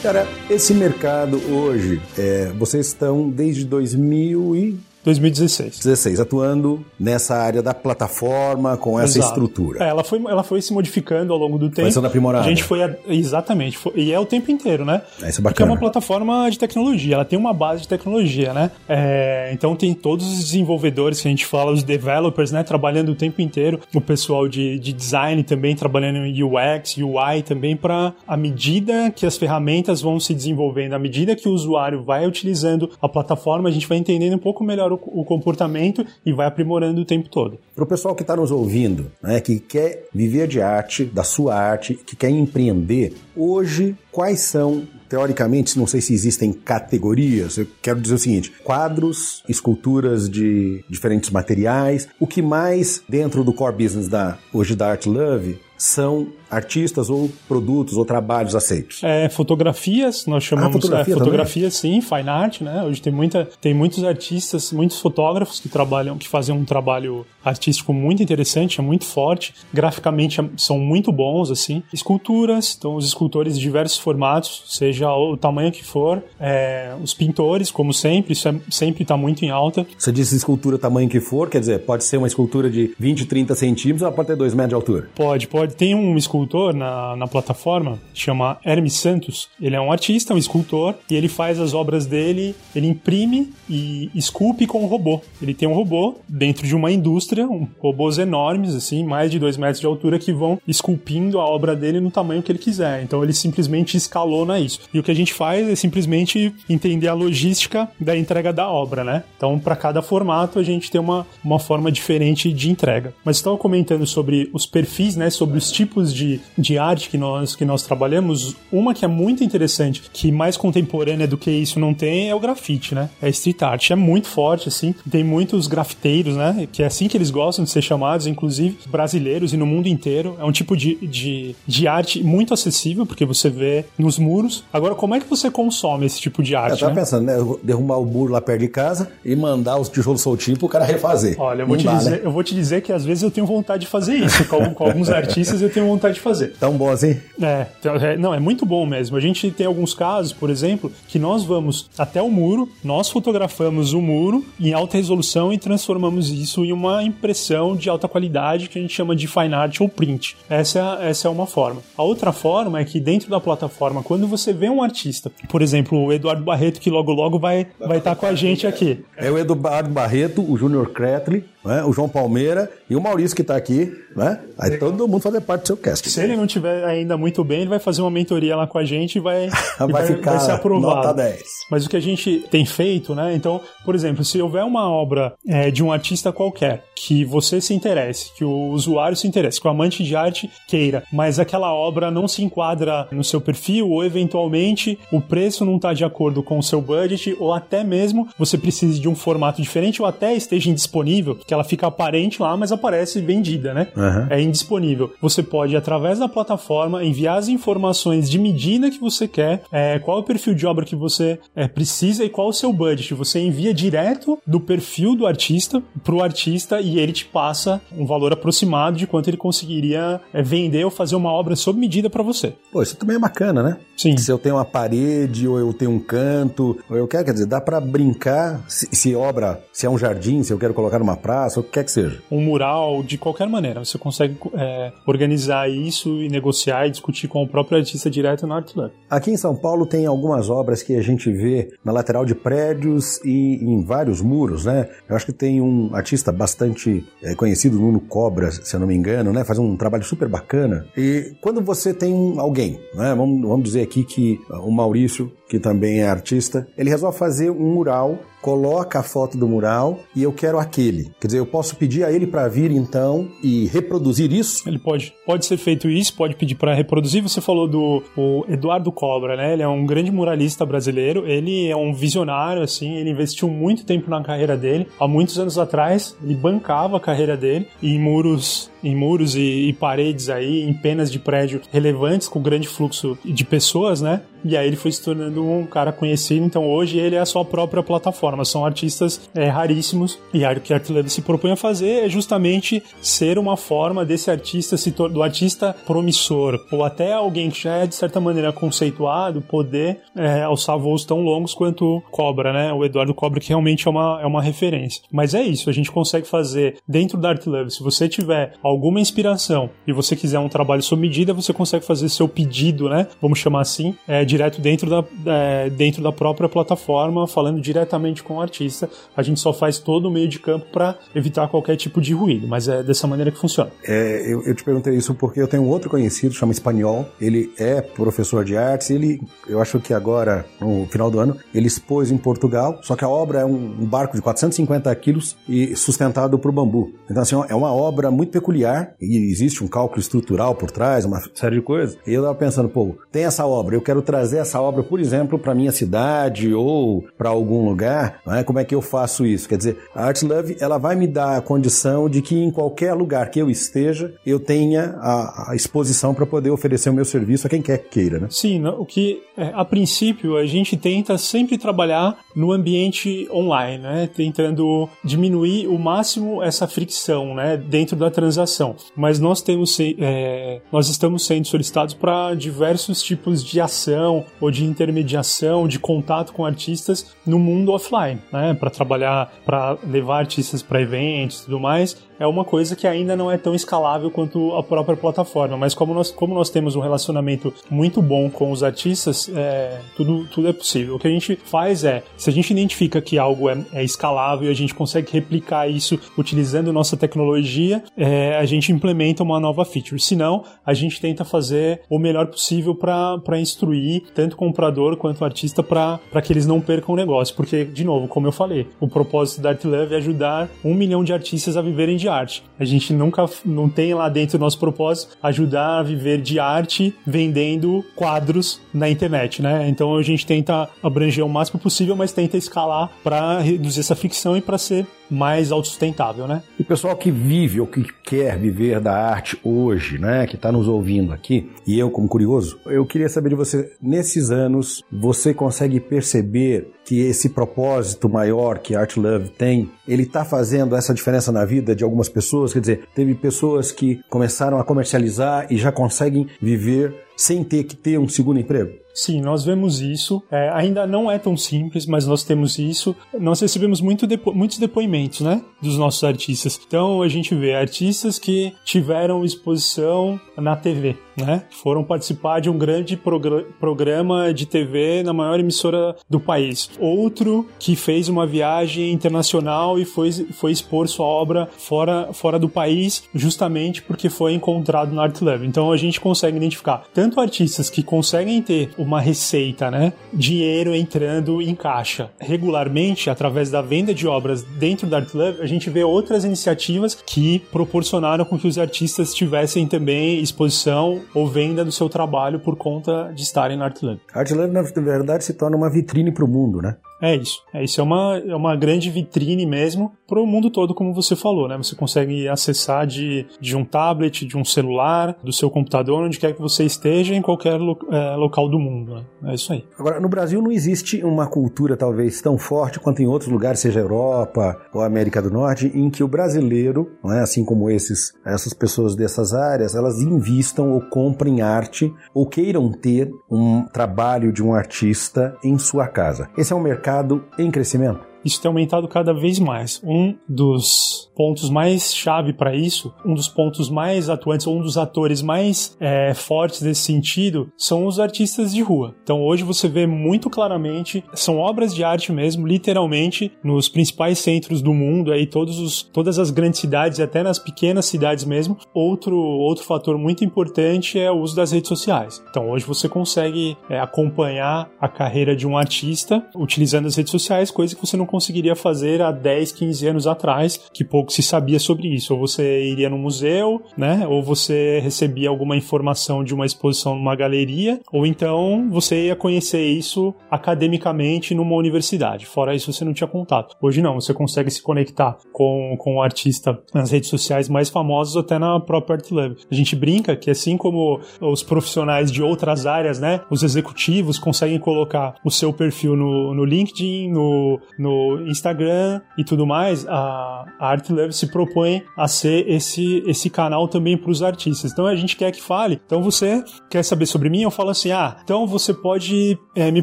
Cara, esse mercado hoje, é, vocês estão desde 2000 e 2016. 16, atuando nessa área da plataforma, com essa Exato. estrutura. É, ela, foi, ela foi se modificando ao longo do tempo. Foi sendo aprimorada. A gente foi. a- Exatamente. foi- e é o tempo inteiro, né? É, isso é Porque é uma bacana. plataforma de tecnologia, ela tem uma base de tecnologia, né? É, então tem todos os desenvolvedores que a gente fala, os developers, né? Trabalhando o tempo inteiro, o pessoal de, de design também trabalhando em UX, UI também, para à medida que as ferramentas vão se desenvolvendo, à medida que o usuário vai utilizando a plataforma, a gente vai entendendo um pouco melhor o, o comportamento e vai aprimorando o tempo todo. Para o pessoal que está nos ouvindo, né, que quer viver de arte, da sua arte, que quer empreender, hoje quais são, teoricamente, não sei se existem categorias, eu quero dizer o seguinte: quadros, esculturas de diferentes materiais, o que mais dentro do core business da hoje da Art Love são artistas ou produtos ou trabalhos aceitos. É, fotografias, nós chamamos fotografia é, fotografia, sim, fine art, né? Hoje tem muita, tem muitos artistas, muitos fotógrafos que trabalham, que fazem um trabalho artístico muito interessante, é muito forte, graficamente é- são muito bons, assim. Esculturas, então os escultores de diversos formatos, seja o tamanho que for, é, os pintores, como sempre, isso é, sempre está muito em alta. Você disse escultura tamanho que for, quer dizer, pode ser uma escultura de 20, 30 centímetros, ela pode ter 2 metros de altura. Pode, pode. Tem um escultor na, na plataforma, chama Hermes Santos. Ele é um artista, um escultor, e ele faz as obras dele, ele imprime e esculpe com um robô. Ele tem um robô dentro de uma indústria, um, robôs enormes, assim, mais de dois metros de altura, que vão esculpindo a obra dele no tamanho que ele quiser. Então ele simplesmente escalona isso. E o que a gente faz é simplesmente entender a logística da entrega da obra, né? Então, para cada formato, a gente tem uma, uma forma diferente de entrega. Mas estava comentando sobre os perfis, né? Sobre os tipos de, de arte que nós, que nós trabalhamos. Uma que é muito interessante, que mais contemporânea do que isso não tem, é o grafite, né? É street art. É muito forte, assim. Tem muitos grafiteiros, né? Que é assim que eles gostam de ser chamados, inclusive brasileiros e no mundo inteiro. É um tipo de, de, de arte muito acessível, porque você vê nos muros. Agora, como é que você consome esse tipo de Eu arte, tava né? pensando, né? eu vou Derrubar o muro lá perto de casa e mandar os tijolos soltinhos pro cara refazer. Olha, eu vou, Não te dá, dizer, né? eu vou te dizer que às vezes eu tenho vontade de fazer isso. Com, com alguns artistas eu tenho vontade de fazer. Tão bom assim? É, então, é, não, é muito bom mesmo. A gente tem alguns casos, por exemplo, que nós vamos até o muro, nós fotografamos o muro em alta resolução e transformamos isso em uma impressão de alta qualidade que a gente chama de fine art ou print. Essa é, essa é uma forma. A outra forma é que dentro da plataforma, quando você vê um artista, por exemplo, o Eduardo Barreto, que logo logo vai estar vai tá com a gente aqui. É o Eduardo Barreto, o Júnior Kretley, né? o João Palmeira e o Maurício que tá aqui, né? Aí todo mundo fazer parte do seu cast. Se ele não tiver ainda muito bem, ele vai fazer uma mentoria lá com a gente e vai, e Vai ficar ser aprovado. nota 10. Mas o que a gente tem feito, né? Então, por exemplo, se houver uma obra é, de um artista qualquer que você se interesse, que o usuário se interesse, que o amante de arte queira, mas aquela obra não se enquadra no seu perfil ou eventualmente o preço não está de acordo com o seu budget ou até mesmo você precise de um formato diferente ou até esteja indisponível, que ela fica aparente lá, mas aparece vendida, né? Uhum. é indisponível. Você pode, através da plataforma, enviar as informações de medida que você quer, é, qual é o perfil de obra que você é, precisa e qual o seu budget. Você envia direto do perfil do artista para o artista e ele te passa um valor aproximado de quanto ele conseguiria é, vender ou fazer uma obra sob medida para você. Pô, isso também é bacana, né? Sim. Se eu tenho uma parede, ou eu tenho um canto, ou eu quero, quer dizer, dá pra brincar, se, se obra, se é um jardim, se eu quero colocar numa praça, ou o que quer que seja. Um mural, de qualquer maneira. Você consegue é, organizar isso e negociar e discutir com o próprio artista direto na ArtLab. Aqui em São Paulo tem algumas obras que a gente vê na lateral de prédios e em vários muros, né? Eu acho que tem um artista bastante é, conhecido, Nuno Cobra, se eu não me engano, né? Faz um trabalho super bacana. E quando você tem alguém, né? Vamos, vamos dizer aqui que uh, o Maurício, que também é artista, ele resolve fazer um mural, coloca a foto do mural e eu quero aquele. Quer dizer, eu posso pedir a ele para vir então e reproduzir isso? Ele pode, pode ser feito isso, pode pedir para reproduzir. Você falou do Eduardo Cobra, né? Ele é um grande muralista brasileiro. Ele é um visionário, assim. Ele investiu muito tempo na carreira dele. Há muitos anos atrás, ele bancava a carreira dele em muros em muros e, e paredes aí, em penas de prédio relevantes, com grande fluxo de pessoas, né? E aí ele foi se tornando um cara conhecido. Então hoje ele é a sua própria plataforma. São artistas é, raríssimos. E o que Art Love se propõe a fazer é justamente ser uma forma desse artista, se do artista promissor, ou até alguém que já é de certa maneira conceituado, poder é, alçar voos tão longos quanto Cobra, né? O Eduardo Cobra, que realmente é uma, é uma referência. Mas é isso, a gente consegue fazer dentro da Art Love. Se você tiver alguma inspiração e você quiser um trabalho sob medida, você consegue fazer seu pedido, né? Vamos chamar assim, é, direto dentro da, é, dentro da própria plataforma, falando diretamente com o artista. A gente só faz todo o meio de campo para evitar qualquer tipo de ruído, mas é dessa maneira que funciona. É, eu, eu, te perguntei isso porque eu tenho um outro conhecido, chama Espanhol. Ele é professor de artes. Ele, eu acho que agora, no final do ano, ele expôs em Portugal. Só que a obra é um, um barco de 450 quilos e sustentado por bambu. Então, assim, é uma obra muito peculiar e existe um cálculo estrutural por trás, uma série de coisas. E eu estava pensando, pô, tem essa obra, eu quero trazer trazer essa obra, por exemplo, para minha cidade ou para algum lugar, né? como é que eu faço isso? Quer dizer, a Art Love ela vai me dar a condição de que em qualquer lugar que eu esteja, eu tenha a, a exposição para poder oferecer o meu serviço a quem quer que queira, né? Sim, o que é, a princípio a gente tenta sempre trabalhar no ambiente online, né? Tentando diminuir o máximo essa fricção, né? Dentro da transação. Mas nós temos é, nós estamos sendo solicitados para diversos tipos de ação ou de intermediação, de contato com artistas no mundo offline, né? Para trabalhar, para levar artistas para eventos tudo mais é uma coisa que ainda não é tão escalável quanto a própria plataforma. Mas como nós, como nós temos um relacionamento muito bom com os artistas, é, tudo, tudo é possível. O que a gente faz é, se a gente identifica que algo é, é escalável e a gente consegue replicar isso utilizando nossa tecnologia, é, a gente implementa uma nova feature. Se não, a gente tenta fazer o melhor possível para instruir tanto o comprador quanto o artista para que eles não percam o negócio. Porque, de novo, como eu falei, o propósito da Art Love é ajudar um milhão de artistas a viverem de de arte. A gente nunca não tem lá dentro nosso propósito ajudar a viver de arte vendendo quadros na internet, né? Então a gente tenta abranger o máximo possível, mas tenta escalar para reduzir essa fricção e para ser mais autossustentável, né? E o pessoal que vive ou que quer viver da arte hoje, né, que está nos ouvindo aqui, e eu como curioso, eu queria saber de você, nesses anos, você consegue perceber que esse propósito maior que Art Love tem, ele está fazendo essa diferença na vida de algumas pessoas? Quer dizer, teve pessoas que começaram a comercializar e já conseguem viver sem ter que ter um segundo emprego? Sim, nós vemos isso. É, ainda não é tão simples, mas nós temos isso. Nós recebemos muito depo muitos depoimentos, né, dos nossos artistas. Então a gente vê artistas que tiveram exposição na TV, né? Foram participar de um grande progr programa de TV na maior emissora do país. Outro que fez uma viagem internacional e foi, foi expor sua obra fora, fora do país, justamente porque foi encontrado na Art Lab. Então a gente consegue identificar tanto artistas que conseguem ter uma receita, né? Dinheiro entrando em caixa. Regularmente, através da venda de obras dentro da Art Love, a gente vê outras iniciativas que proporcionaram com que os artistas tivessem também exposição ou venda do seu trabalho por conta de estarem na Art Love. A Art Love, na verdade, se torna uma vitrine para o mundo, né? É isso. É isso. É uma, é uma grande vitrine mesmo para o mundo todo, como você falou, né? Você consegue acessar de, de um tablet, de um celular, do seu computador, onde quer que você esteja, em qualquer lo, é, local do mundo. Né? É isso aí. Agora, no Brasil não existe uma cultura talvez tão forte quanto em outros lugares, seja Europa ou América do Norte, em que o brasileiro, é? assim como esses, essas pessoas dessas áreas, elas invistam ou comprem arte ou queiram ter um trabalho de um artista em sua casa. Esse é um mercado em crescimento isso tem aumentado cada vez mais. Um dos pontos mais chave para isso, um dos pontos mais atuantes, um dos atores mais é, fortes desse sentido, são os artistas de rua. Então hoje você vê muito claramente, são obras de arte mesmo, literalmente, nos principais centros do mundo, aí todos os, todas as grandes cidades até nas pequenas cidades mesmo. Outro, outro fator muito importante é o uso das redes sociais. Então hoje você consegue é, acompanhar a carreira de um artista utilizando as redes sociais, coisa que você não conseguiria fazer há 10, 15 anos atrás, que pouco se sabia sobre isso. Ou você iria no museu, né? Ou você recebia alguma informação de uma exposição numa galeria, ou então você ia conhecer isso academicamente numa universidade. Fora isso, você não tinha contato. Hoje não, você consegue se conectar com, com o artista nas redes sociais mais famosos, até na própria ArtLab. A gente brinca que assim como os profissionais de outras áreas, né? Os executivos conseguem colocar o seu perfil no, no LinkedIn, no, no Instagram e tudo mais, a, a ArtLab se propõe a ser esse, esse canal também para os artistas. Então a gente quer que fale. Então você quer saber sobre mim? Eu falo assim: ah, então você pode é, me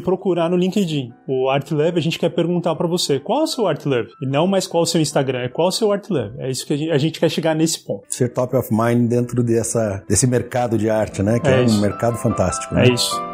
procurar no LinkedIn. O ArtLab, a gente quer perguntar para você qual é o seu ArtLab? E não mais qual é o seu Instagram, é qual é o seu ArtLab. É isso que a gente, a gente quer chegar nesse ponto. Ser top of mind dentro dessa, desse mercado de arte, né? Que é, é um mercado fantástico. Né? É isso.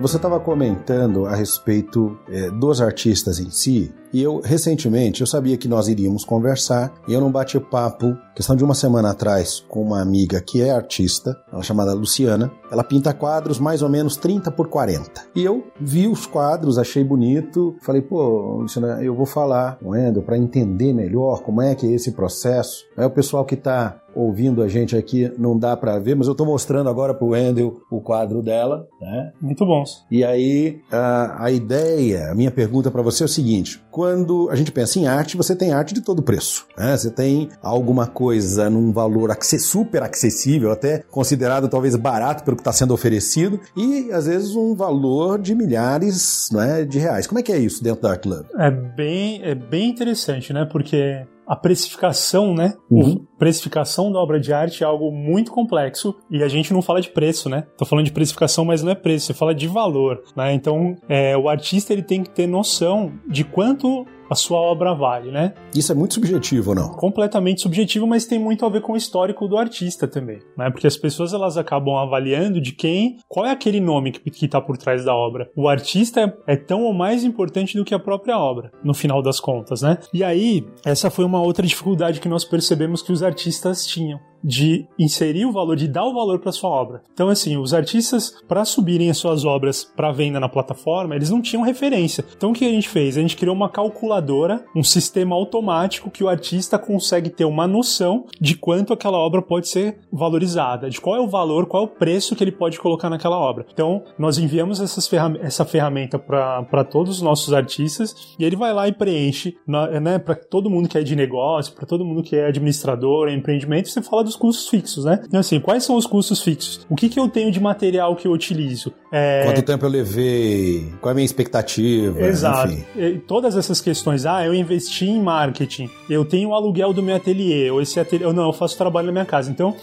Você estava comentando a respeito é, dos artistas em si, e eu, recentemente, eu sabia que nós iríamos conversar, e eu não bati papo, questão de uma semana atrás, com uma amiga que é artista, ela é chamada Luciana. Ela pinta quadros mais ou menos 30 por 40. E eu vi os quadros, achei bonito, falei, pô, Luciana, eu vou falar com o Endo para entender melhor como é que é esse processo. Aí o pessoal que está ouvindo a gente aqui não dá para ver, mas eu estou mostrando agora para o Wendel o quadro dela, né? Muito bons. E aí a, a ideia, a minha pergunta para você é o seguinte: quando a gente pensa em arte, você tem arte de todo preço, né? Você tem alguma coisa num valor super acessível, até considerado talvez barato pelo que está sendo oferecido, e às vezes um valor de milhares, né, de reais. Como é que é isso dentro da Love? É bem, é bem interessante, né? Porque a precificação, né? Uhum. Precificação da obra de arte é algo muito complexo e a gente não fala de preço, né? Tô falando de precificação, mas não é preço, você fala de valor, né? Então, é, o artista ele tem que ter noção de quanto a sua obra vale, né? Isso é muito subjetivo, não? Completamente subjetivo, mas tem muito a ver com o histórico do artista também, né? Porque as pessoas elas acabam avaliando de quem, qual é aquele nome que, que tá por trás da obra. O artista é, é tão ou mais importante do que a própria obra, no final das contas, né? E aí, essa foi uma outra dificuldade que nós percebemos que os artistas tinham de inserir o valor, de dar o valor para sua obra. Então, assim, os artistas, para subirem as suas obras para venda na plataforma, eles não tinham referência. Então, o que a gente fez? A gente criou uma calculadora, um sistema automático que o artista consegue ter uma noção de quanto aquela obra pode ser valorizada, de qual é o valor, qual é o preço que ele pode colocar naquela obra. Então, nós enviamos ferram essa ferramenta para todos os nossos artistas e ele vai lá e preenche, né, para todo mundo que é de negócio, para todo mundo que é administrador, empreendimento, você fala dos custos fixos, né? Então, assim, quais são os custos fixos? O que, que eu tenho de material que eu utilizo? É... Quanto tempo eu levei? Qual é a minha expectativa? Exato. Enfim. Todas essas questões. Ah, eu investi em marketing, eu tenho o aluguel do meu ateliê, ou esse ateliê. Não, eu faço trabalho na minha casa. Então,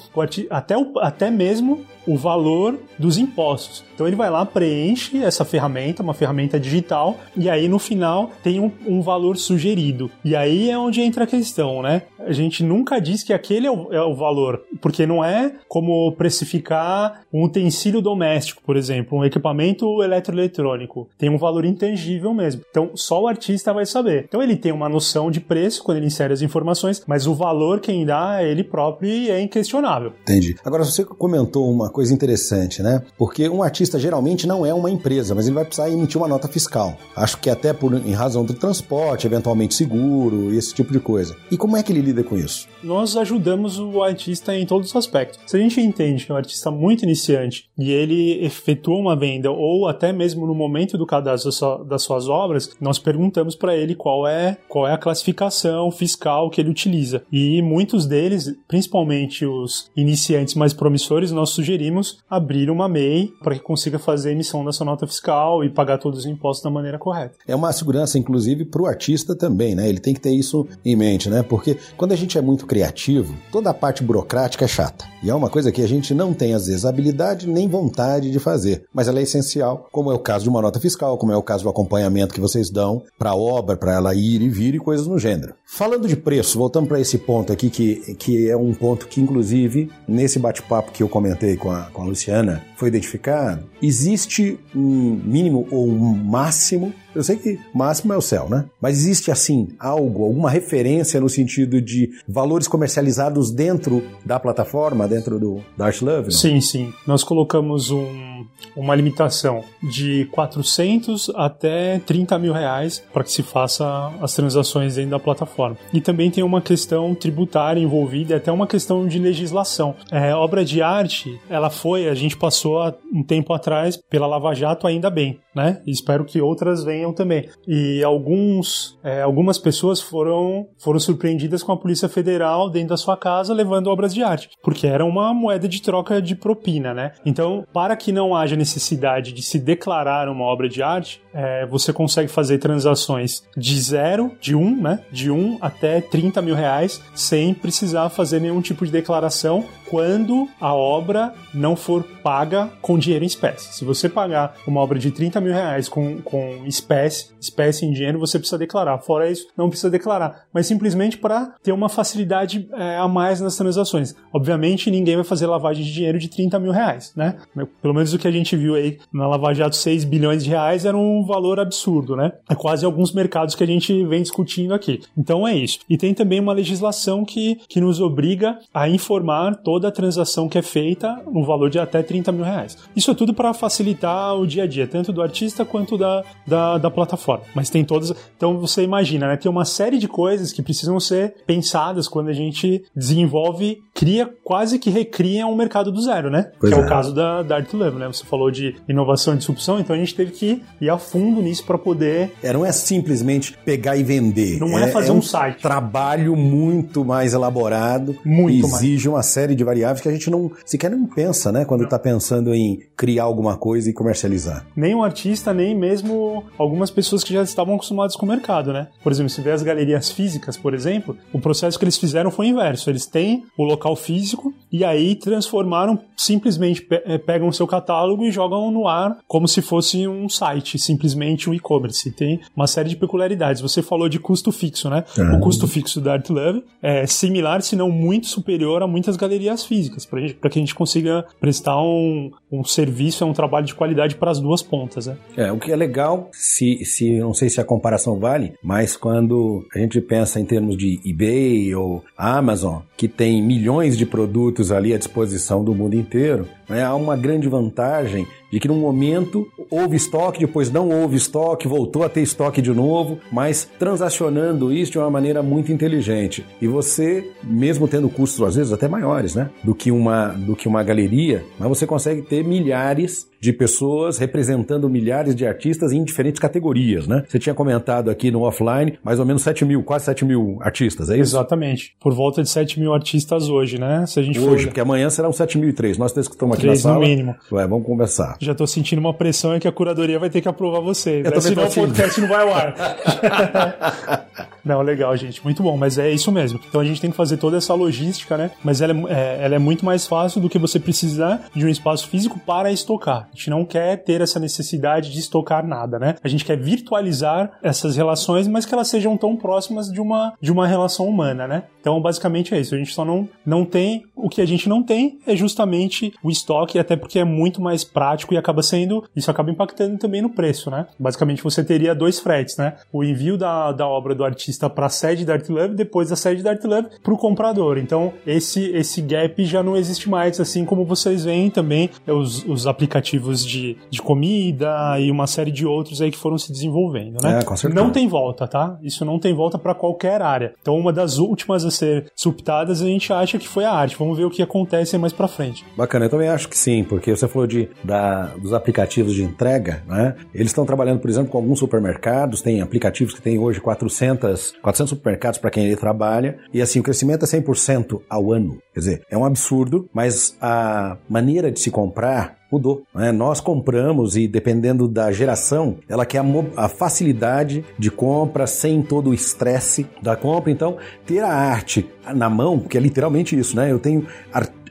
até, o, até mesmo o valor dos impostos. Então ele vai lá, preenche essa ferramenta, uma ferramenta digital, e aí no final tem um, um valor sugerido. E aí é onde entra a questão, né? A gente nunca diz que aquele é o, é o valor, porque não é como precificar um utensílio doméstico, por exemplo, um equipamento eletroeletrônico. Tem um valor intangível mesmo. Então só o artista vai saber. Então ele tem uma noção de preço quando ele insere as informações, mas o valor quem dá é ele próprio e é inquestionável. Entendi. Agora você comentou uma coisa interessante, né? Porque um artista geralmente não é uma empresa, mas ele vai precisar emitir uma nota fiscal. Acho que até por em razão do transporte, eventualmente seguro e esse tipo de coisa. E como é que ele lida com isso? Nós ajudamos o artista em todos os aspectos. Se a gente entende que é um artista muito iniciante e ele efetua uma venda ou até mesmo no momento do cadastro das suas obras, nós perguntamos para ele qual é qual é a classificação fiscal que ele utiliza. E muitos deles, principalmente os iniciantes mais promissores, nós sugerimos abrir uma MEI para que consiga fazer emissão dessa nota fiscal e pagar todos os impostos da maneira correta. É uma segurança, inclusive, para o artista também, né? Ele tem que ter isso em mente, né? Porque quando a gente é muito criativo, toda a parte é chata. E é uma coisa que a gente não tem, às vezes, habilidade nem vontade de fazer. Mas ela é essencial, como é o caso de uma nota fiscal, como é o caso do acompanhamento que vocês dão para a obra, para ela ir e vir e coisas no gênero. Falando de preço, voltando para esse ponto aqui, que, que é um ponto que, inclusive, nesse bate-papo que eu comentei com a, com a Luciana foi identificado, existe um mínimo ou um máximo. Eu sei que máximo é o céu, né? Mas existe assim algo, alguma referência no sentido de valores comercializados dentro da plataforma, dentro do Dark Love? Não? Sim, sim. Nós colocamos um uma limitação de 400 até 30 mil reais para que se faça as transações dentro da plataforma. E também tem uma questão tributária envolvida e até uma questão de legislação. É, obra de arte, ela foi, a gente passou um tempo atrás pela Lava Jato ainda bem, né? E espero que outras venham também. E alguns, é, algumas pessoas foram, foram surpreendidas com a Polícia Federal dentro da sua casa levando obras de arte, porque era uma moeda de troca de propina, né? Então, para que não haja necessidade de se declarar uma obra de arte, é, você consegue fazer transações de zero, de um, né? De um até 30 mil reais, sem precisar fazer nenhum tipo de declaração quando a obra não for paga com dinheiro em espécie. Se você pagar uma obra de 30 mil reais com, com espécie, espécie em dinheiro, você precisa declarar. Fora isso, não precisa declarar. Mas simplesmente para ter uma facilidade é, a mais nas transações. Obviamente, ninguém vai fazer lavagem de dinheiro de 30 mil reais, né? Pelo menos o que a gente viu aí na Lava Jato, 6 bilhões de reais era um valor absurdo, né? É quase alguns mercados que a gente vem discutindo aqui. Então é isso. E tem também uma legislação que, que nos obriga a informar toda toda a transação que é feita no valor de até 30 mil reais. Isso é tudo para facilitar o dia a dia, tanto do artista quanto da, da, da, plataforma. Mas tem todas. Então você imagina, né? Tem uma série de coisas que precisam ser pensadas quando a gente desenvolve, cria, quase que recria um mercado do zero, né? Pois que é. é. o caso da, da Art Level, né? Você falou de inovação e disrupção, então a gente teve que ir a fundo nisso para poder. É, não é simplesmente pegar e vender. Não é, é fazer é um, um, site. Trabalho muito mais elaborado. Muito exige mais. uma série de variáveis que a gente não sequer não pensa, né? Quando está pensando em criar alguma coisa e comercializar. Nem o artista, nem mesmo algumas pessoas que já estavam acostumadas com o mercado, né? Por exemplo, se vê as galerias físicas, por exemplo, o processo que eles fizeram foi inverso. Eles têm o local físico e aí transformaram, simplesmente pe eh, pegam o seu catálogo e jogam no ar como se fosse um site, simplesmente um e-commerce. Tem uma série de peculiaridades. Você falou de custo fixo, né? Uhum. O custo fixo da ArtLove é similar, se não muito superior a muitas galerias físicas, para que a gente consiga prestar um, um serviço, é um trabalho de qualidade para as duas pontas. Né? É, o que é legal, se, se não sei se a comparação vale, mas quando a gente pensa em termos de eBay ou Amazon, que tem milhões de produtos ali à disposição do mundo inteiro, né, há uma grande vantagem de que num momento houve estoque, depois não houve estoque, voltou a ter estoque de novo, mas transacionando isso de uma maneira muito inteligente. E você, mesmo tendo custos às vezes até maiores, né, do que uma do que uma galeria, mas você consegue ter milhares de pessoas representando milhares de artistas em diferentes categorias, né? Você tinha comentado aqui no offline mais ou menos 7 mil, quase 7 mil artistas, é isso? Exatamente. Por volta de 7 mil artistas hoje, né? Se a gente hoje, for... porque amanhã serão 7 mil e 3. Nós três que estamos aqui na sala. no mínimo. Ué, vamos conversar. Já estou sentindo uma pressão é que a curadoria vai ter que aprovar vocês. né? Senão o podcast não vai ao ar. Não, legal, gente. Muito bom, mas é isso mesmo. Então a gente tem que fazer toda essa logística, né? Mas ela é, é, ela é muito mais fácil do que você precisar de um espaço físico para estocar. A gente não quer ter essa necessidade de estocar nada, né? A gente quer virtualizar essas relações, mas que elas sejam tão próximas de uma, de uma relação humana, né? Então, basicamente é isso. A gente só não, não tem. O que a gente não tem é justamente o estoque, até porque é muito mais prático e acaba sendo. Isso acaba impactando também no preço, né? Basicamente, você teria dois fretes, né? O envio da, da obra do artista artista para a sede da ArtLove, depois da sede da ArtLove para o comprador. Então, esse, esse gap já não existe mais, assim como vocês veem também os, os aplicativos de, de comida e uma série de outros aí que foram se desenvolvendo, né? É, com certeza. Não tem volta, tá? Isso não tem volta para qualquer área. Então, uma das últimas a ser suptadas, a gente acha que foi a arte. Vamos ver o que acontece mais para frente. Bacana, eu também acho que sim, porque você falou de, da, dos aplicativos de entrega, né? Eles estão trabalhando, por exemplo, com alguns supermercados, tem aplicativos que têm hoje 400 400, supermercados para quem ele trabalha, e assim, o crescimento é 100% ao ano. Quer dizer, é um absurdo, mas a maneira de se comprar mudou. Né? Nós compramos e dependendo da geração, ela quer a, a, facilidade de compra sem todo o estresse da compra. Então, ter a arte na mão, que é literalmente isso, né? Eu tenho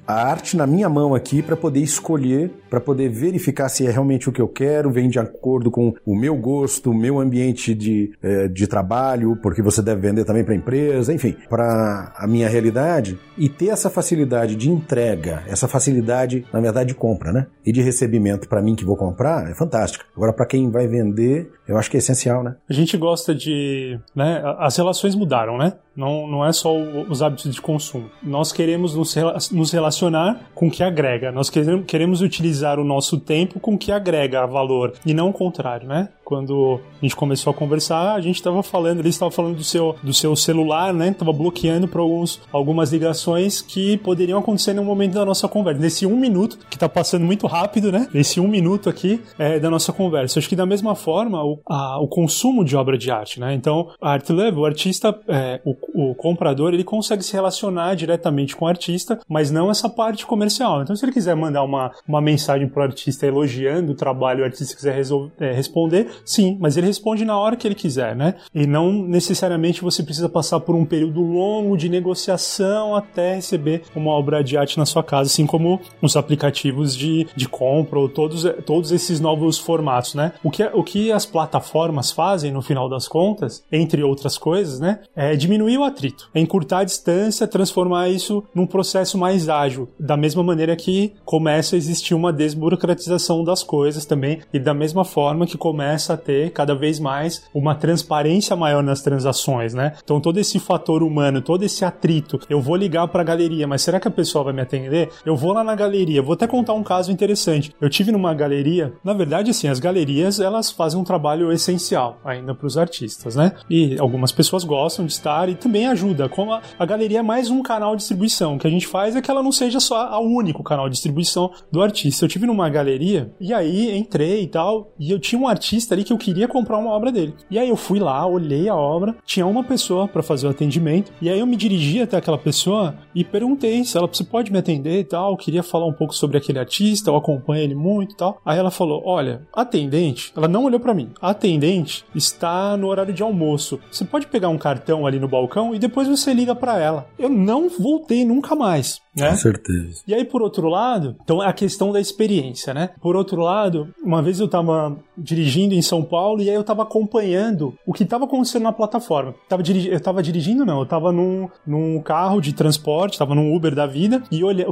a arte na minha mão aqui para poder escolher, para poder verificar se é realmente o que eu quero, vem de acordo com o meu gosto, o meu ambiente de, é, de trabalho, porque você deve vender também para empresa, enfim, para a minha realidade e ter essa facilidade de entrega, essa facilidade, na verdade, de compra, né? E de recebimento para mim que vou comprar é fantástico. Agora, para quem vai vender, eu acho que é essencial, né? A gente gosta de. Né, as relações mudaram, né? Não, não é só os hábitos de consumo. Nós queremos nos relacionar relacionar com o que agrega. Nós queremos utilizar o nosso tempo com o que agrega valor e não o contrário, né? Quando a gente começou a conversar, a gente estava falando, ele estava falando do seu, do seu celular, né? Tava bloqueando para alguns algumas ligações que poderiam acontecer no momento da nossa conversa. Nesse um minuto, que está passando muito rápido, né? Esse um minuto aqui é, da nossa conversa. Acho que da mesma forma, o, a, o consumo de obra de arte, né? Então, a Art Love, o artista, é, o, o comprador, ele consegue se relacionar diretamente com o artista, mas não essa parte comercial. Então, se ele quiser mandar uma, uma mensagem pro artista elogiando o trabalho, o artista quiser resolver, é, responder, sim, mas ele responde na hora que ele quiser, né? E não necessariamente você precisa passar por um período longo de negociação até receber uma obra de arte na sua casa, assim como os aplicativos de, de compra ou todos, todos esses novos formatos, né? O que, o que as plataformas fazem, no final das contas, entre outras coisas, né? É diminuir o atrito, é encurtar a distância, transformar isso num processo mais ágil, da mesma maneira que começa a existir uma desburocratização das coisas também, e da mesma forma que começa a ter cada vez mais uma transparência maior nas transações, né? Então todo esse fator humano, todo esse atrito, eu vou ligar para a galeria, mas será que a pessoa vai me atender? Eu vou lá na galeria, vou até contar um caso interessante. Eu tive numa galeria, na verdade assim, as galerias elas fazem um trabalho essencial ainda para os artistas, né? E algumas pessoas gostam de estar e também ajuda. Como a, a galeria é mais um canal de distribuição, o que a gente faz é que ela não seja só o único canal de distribuição do artista. Eu tive numa galeria e aí entrei e tal, e eu tinha um artista ali que eu queria comprar uma obra dele. E aí eu fui lá, olhei a obra, tinha uma pessoa para fazer o atendimento, e aí eu me dirigi até aquela pessoa e perguntei se ela você pode me atender e tal, eu queria falar um pouco sobre aquele artista, eu acompanho ele muito e tal. Aí ela falou: "Olha, atendente, ela não olhou para mim. Atendente está no horário de almoço. Você pode pegar um cartão ali no balcão e depois você liga para ela". Eu não voltei nunca mais. Né? Com certeza. E aí, por outro lado, então é a questão da experiência, né? Por outro lado, uma vez eu tava dirigindo em São Paulo e aí eu tava acompanhando o que tava acontecendo na plataforma. Tava dirigi eu tava dirigindo, não, eu tava num, num carro de transporte, tava num Uber da vida e olhei,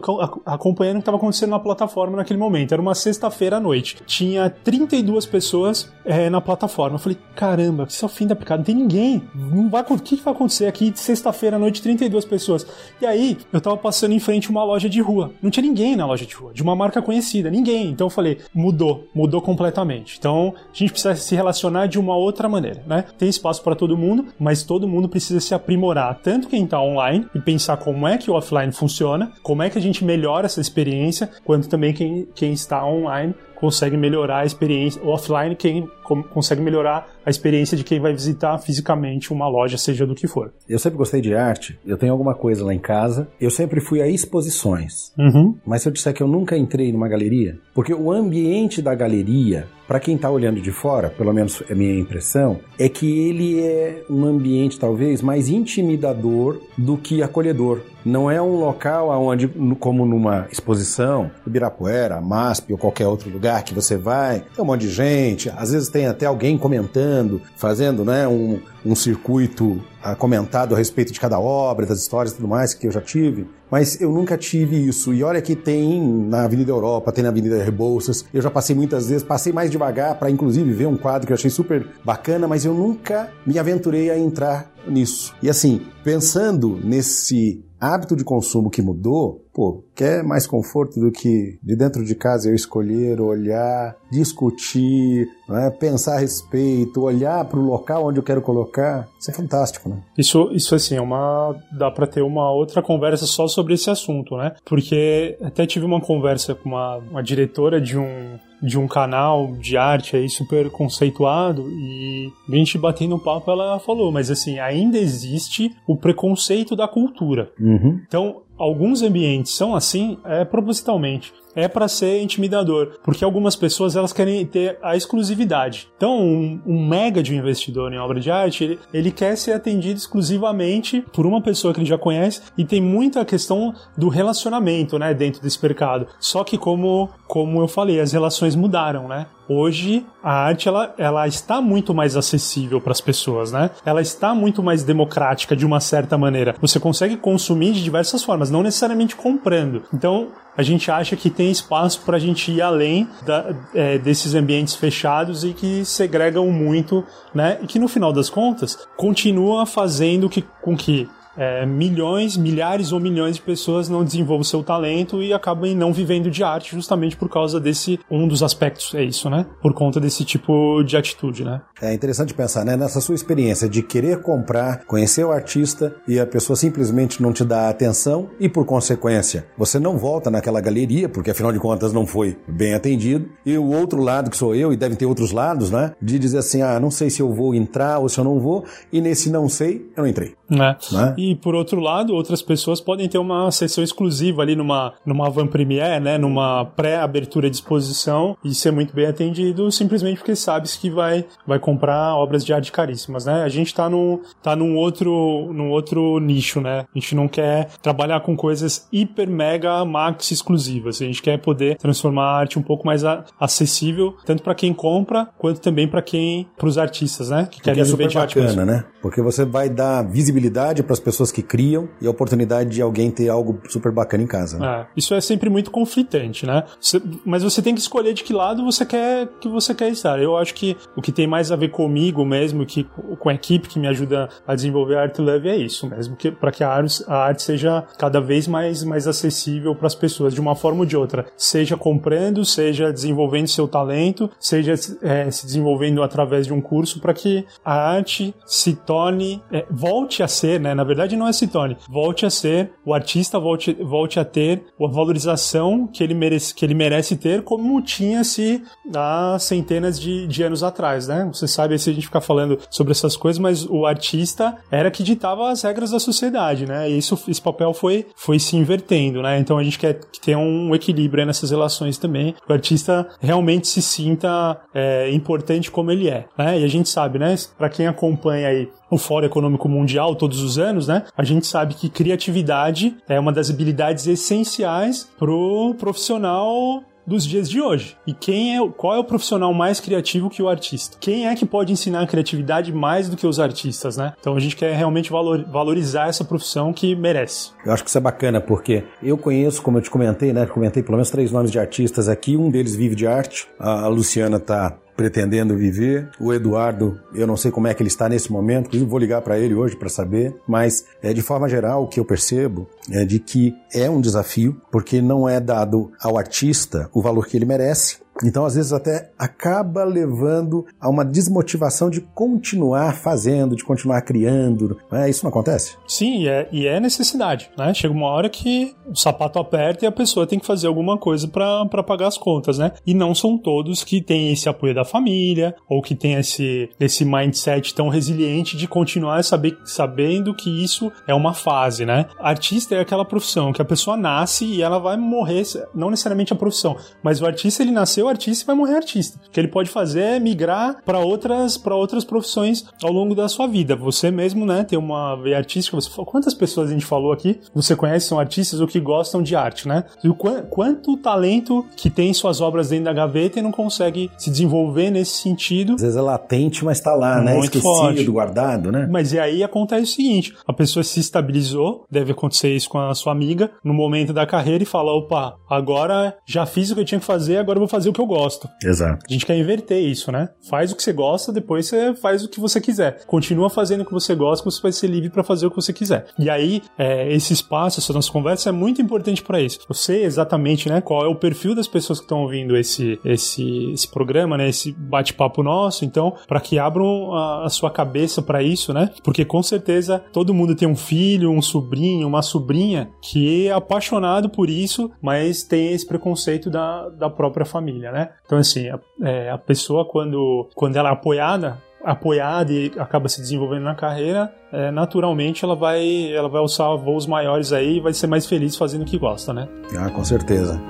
acompanhando o que tava acontecendo na plataforma naquele momento. Era uma sexta-feira à noite. Tinha 32 pessoas é, na plataforma. Eu falei, caramba, isso é o fim da picada, não tem ninguém. Não vai, o que, que vai acontecer aqui sexta-feira à noite, 32 pessoas? E aí, eu tava passando em frente frente uma loja de rua. Não tinha ninguém na loja de rua, de uma marca conhecida, ninguém. Então eu falei, mudou, mudou completamente. Então a gente precisa se relacionar de uma outra maneira, né? Tem espaço para todo mundo, mas todo mundo precisa se aprimorar, tanto quem está online e pensar como é que o offline funciona, como é que a gente melhora essa experiência, quanto também quem, quem está online consegue melhorar a experiência, o offline quem consegue melhorar a experiência de quem vai visitar fisicamente uma loja, seja do que for. Eu sempre gostei de arte, eu tenho alguma coisa lá em casa, eu sempre fui a exposições. Uhum. Mas se eu disser que eu nunca entrei numa galeria, porque o ambiente da galeria, para quem está olhando de fora, pelo menos é minha impressão, é que ele é um ambiente talvez mais intimidador do que acolhedor. Não é um local onde, como numa exposição, Ibirapuera, MASP ou qualquer outro lugar que você vai, tem um monte de gente, às vezes tem até alguém comentando, fazendo né, um, um circuito ah, comentado a respeito de cada obra, das histórias e tudo mais que eu já tive, mas eu nunca tive isso. E olha que tem na Avenida Europa, tem na Avenida Rebouças. Eu já passei muitas vezes, passei mais devagar para inclusive ver um quadro que eu achei super bacana, mas eu nunca me aventurei a entrar nisso. E assim, pensando nesse hábito de consumo que mudou, pô, quer mais conforto do que de dentro de casa eu escolher, olhar, discutir, né, pensar a respeito, olhar para o local onde eu quero colocar? Isso é fantástico, né? Isso, isso assim, é uma. dá para ter uma outra conversa só sobre esse assunto, né? Porque até tive uma conversa com uma, uma diretora de um de um canal de arte aí super conceituado e a gente batendo papo ela falou, mas assim, ainda existe o preconceito da cultura. Uhum. Então, alguns ambientes são assim é propositalmente é para ser intimidador, porque algumas pessoas elas querem ter a exclusividade. Então, um, um, mega de um investidor em obra de arte, ele, ele quer ser atendido exclusivamente por uma pessoa que ele já conhece e tem muita questão do relacionamento, né, dentro desse mercado. Só que como como eu falei, as relações mudaram, né? Hoje a arte ela, ela está muito mais acessível para as pessoas, né? Ela está muito mais democrática de uma certa maneira. Você consegue consumir de diversas formas, não necessariamente comprando. Então a gente acha que tem espaço para a gente ir além da, é, desses ambientes fechados e que segregam muito, né? E que no final das contas continua fazendo que, com que é, milhões, milhares ou milhões de pessoas não desenvolvem seu talento e acabam não vivendo de arte justamente por causa desse um dos aspectos é isso, né? Por conta desse tipo de atitude, né? É interessante pensar, né? Nessa sua experiência de querer comprar, conhecer o artista e a pessoa simplesmente não te dá atenção e por consequência você não volta naquela galeria porque afinal de contas não foi bem atendido e o outro lado que sou eu e deve ter outros lados, né? De dizer assim, ah, não sei se eu vou entrar ou se eu não vou e nesse não sei eu não entrei. Né? né? E por outro lado, outras pessoas podem ter uma sessão exclusiva ali numa, numa van premiere, né? Numa pré-abertura de exposição e ser muito bem atendido simplesmente porque sabe que vai, vai comprar obras de arte caríssimas, né? A gente tá, no, tá num, outro, num outro nicho, né? A gente não quer trabalhar com coisas hiper, mega, max exclusivas. A gente quer poder transformar a arte um pouco mais a, acessível, tanto para quem compra, quanto também para quem, para os artistas, né? Que querem é arte. Bacana, né? Porque você vai dar visibilidade para as pessoas que criam e a oportunidade de alguém ter algo super bacana em casa. Né? É, isso é sempre muito conflitante, né? Mas você tem que escolher de que lado você quer que você quer estar. Eu acho que o que tem mais a ver comigo mesmo, que com a equipe que me ajuda a desenvolver a Art Love é isso mesmo, que para que a arte, a arte seja cada vez mais mais acessível para as pessoas de uma forma ou de outra, seja comprando, seja desenvolvendo seu talento, seja é, se desenvolvendo através de um curso para que a arte se torne, é, volte a ser, né? Na verdade não é se torne, volte a ser, o artista volte, volte a ter a valorização que ele merece, que ele merece ter como tinha-se há centenas de, de anos atrás, né? Você sabe se a gente ficar falando sobre essas coisas, mas o artista era que ditava as regras da sociedade, né? E isso, esse papel foi, foi se invertendo, né? Então a gente quer que tenha um equilíbrio nessas relações também, que o artista realmente se sinta é, importante como ele é, né? E a gente sabe, né? Para quem acompanha aí o Fórum Econômico Mundial todos os anos, né? A gente sabe que criatividade é uma das habilidades essenciais pro profissional dos dias de hoje. E quem é, qual é o profissional mais criativo que o artista? Quem é que pode ensinar a criatividade mais do que os artistas, né? Então a gente quer realmente valor, valorizar essa profissão que merece. Eu acho que isso é bacana porque eu conheço, como eu te comentei, né? Comentei pelo menos três nomes de artistas aqui. Um deles vive de arte. A Luciana tá pretendendo viver. O Eduardo, eu não sei como é que ele está nesse momento, vou ligar para ele hoje para saber, mas é, de forma geral o que eu percebo é de que é um desafio, porque não é dado ao artista o valor que ele merece. Então, às vezes, até acaba levando a uma desmotivação de continuar fazendo, de continuar criando. É, isso não acontece? Sim, e é, e é necessidade. Né? Chega uma hora que o sapato aperta e a pessoa tem que fazer alguma coisa para pagar as contas, né? E não são todos que têm esse apoio da família ou que têm esse, esse mindset tão resiliente de continuar saber, sabendo que isso é uma fase, né? Artista é aquela profissão que a pessoa nasce e ela vai morrer, não necessariamente a profissão, mas o artista ele nasceu artista e vai morrer artista. O que ele pode fazer é migrar para outras outras profissões ao longo da sua vida. Você mesmo, né, tem uma veia artística. Você, quantas pessoas a gente falou aqui? Você conhece são artistas ou que gostam de arte, né? E o quanto, quanto talento que tem suas obras dentro da gaveta e não consegue se desenvolver nesse sentido. Às vezes é latente, mas está lá, né? Esquecido, forte. guardado, né? Mas e aí acontece o seguinte: a pessoa se estabilizou, deve acontecer isso com a sua amiga, no momento da carreira e fala: opa, agora já fiz o que eu tinha que fazer, agora eu vou fazer que eu gosto. Exato. A gente quer inverter isso, né? Faz o que você gosta, depois você faz o que você quiser. Continua fazendo o que você gosta, você vai ser livre para fazer o que você quiser. E aí, é, esse espaço, essa nossa conversa é muito importante para isso. Eu sei exatamente, né, qual é o perfil das pessoas que estão ouvindo esse, esse, esse programa, né, esse bate-papo nosso. Então, para que abram a, a sua cabeça para isso, né? Porque com certeza todo mundo tem um filho, um sobrinho, uma sobrinha que é apaixonado por isso, mas tem esse preconceito da, da própria família família, né? Então, assim, a, é, a pessoa, quando, quando ela é apoiada, apoiada e acaba se desenvolvendo na carreira, é, naturalmente ela vai, ela vai alçar voos maiores aí e vai ser mais feliz fazendo o que gosta, né? Ah, com certeza.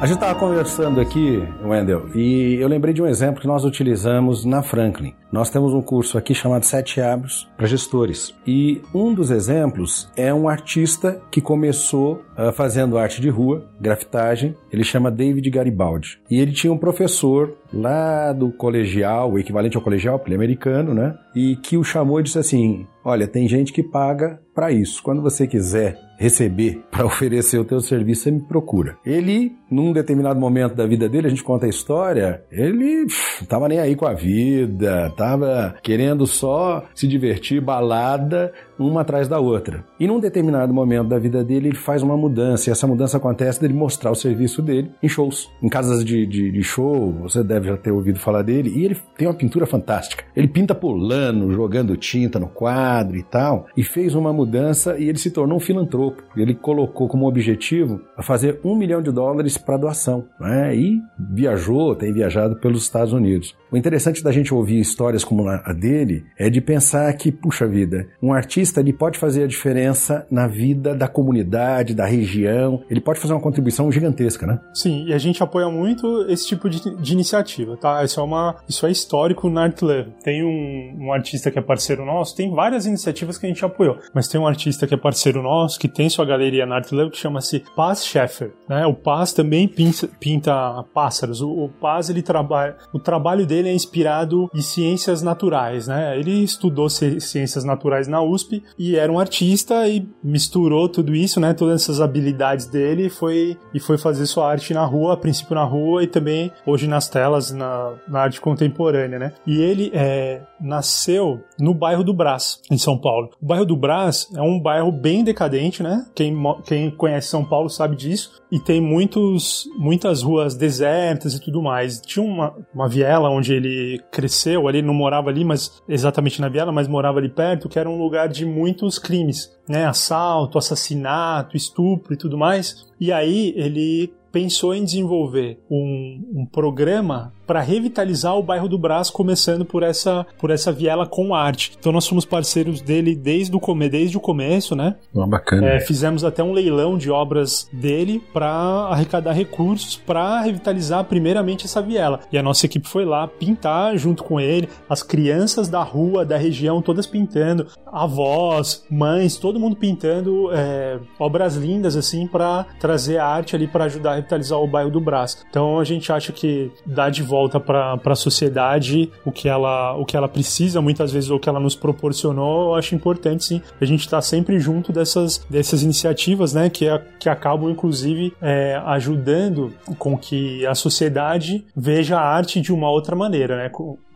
A gente estava conversando aqui, Wendel, e eu lembrei de um exemplo que nós utilizamos na Franklin. Nós temos um curso aqui chamado Sete Hábitos para Gestores. E um dos exemplos é um artista que começou uh, fazendo arte de rua, grafitagem. Ele chama David Garibaldi. E ele tinha um professor lá do colegial, o equivalente ao colegial, porque ele é americano, né? E que o chamou e disse assim: Olha, tem gente que paga para isso. Quando você quiser receber para oferecer o teu serviço, você me procura. Ele, num determinado momento da vida dele, a gente conta a história, ele pff, tava nem aí com a vida, tava querendo só se divertir, balada, uma atrás da outra. E num determinado momento da vida dele, ele faz uma mudança, e essa mudança acontece dele mostrar o serviço dele em shows, em casas de, de, de show, você deve já ter ouvido falar dele, e ele tem uma pintura fantástica. Ele pinta pulando, jogando tinta no quadro e tal, e fez uma mudança e ele se tornou um filantropo. Ele colocou como objetivo fazer um milhão de dólares para doação, né? E viajou, tem viajado pelos Estados Unidos. O interessante da gente ouvir histórias como a dele é de pensar que, puxa vida, um artista ele pode fazer a diferença na vida da comunidade, da região, ele pode fazer uma contribuição gigantesca, né? Sim, e a gente apoia muito esse tipo de, de iniciativa, tá? Isso é, uma, isso é histórico na Art Love. Tem um, um artista que é parceiro nosso, tem várias iniciativas que a gente apoiou, mas tem um artista que é parceiro nosso, que tem sua galeria na Art Love, que chama-se Paz Scheffer, né? O Paz também pinta, pinta pássaros. O, o Paz, ele trabalha, o trabalho dele é inspirado em ciências naturais, né? Ele estudou ciências naturais na USP e era um artista e misturou tudo isso, né? Todas essas habilidades dele e foi, e foi fazer sua arte na rua, a princípio na rua e também hoje nas telas, na, na arte contemporânea, né? E ele é, nasceu no bairro do Brás, em São Paulo. O bairro do Brás é um bairro bem decadente, né? Quem, quem conhece São Paulo sabe disso. E tem muitos, muitas ruas desertas e tudo mais. Tinha uma, uma viela onde ele cresceu, ali não morava ali, mas exatamente na viela, mas morava ali perto, que era um lugar de muitos crimes, né? Assalto, assassinato, estupro e tudo mais. E aí ele pensou em desenvolver um, um programa para revitalizar o bairro do Brás, começando por essa, por essa viela com arte. Então nós somos parceiros dele desde o, come, desde o começo, né? Oh, bacana. É, fizemos até um leilão de obras dele para arrecadar recursos para revitalizar primeiramente essa viela. E a nossa equipe foi lá pintar junto com ele, as crianças da rua, da região, todas pintando, avós, mães, todo mundo pintando é, obras lindas assim para trazer a arte ali para ajudar a revitalizar o bairro do Brás. Então a gente acha que dá de volta volta para a sociedade o que ela o que ela precisa muitas vezes ou o que ela nos proporcionou eu acho importante sim a gente estar tá sempre junto dessas dessas iniciativas né que, que acabam inclusive é, ajudando com que a sociedade veja a arte de uma outra maneira né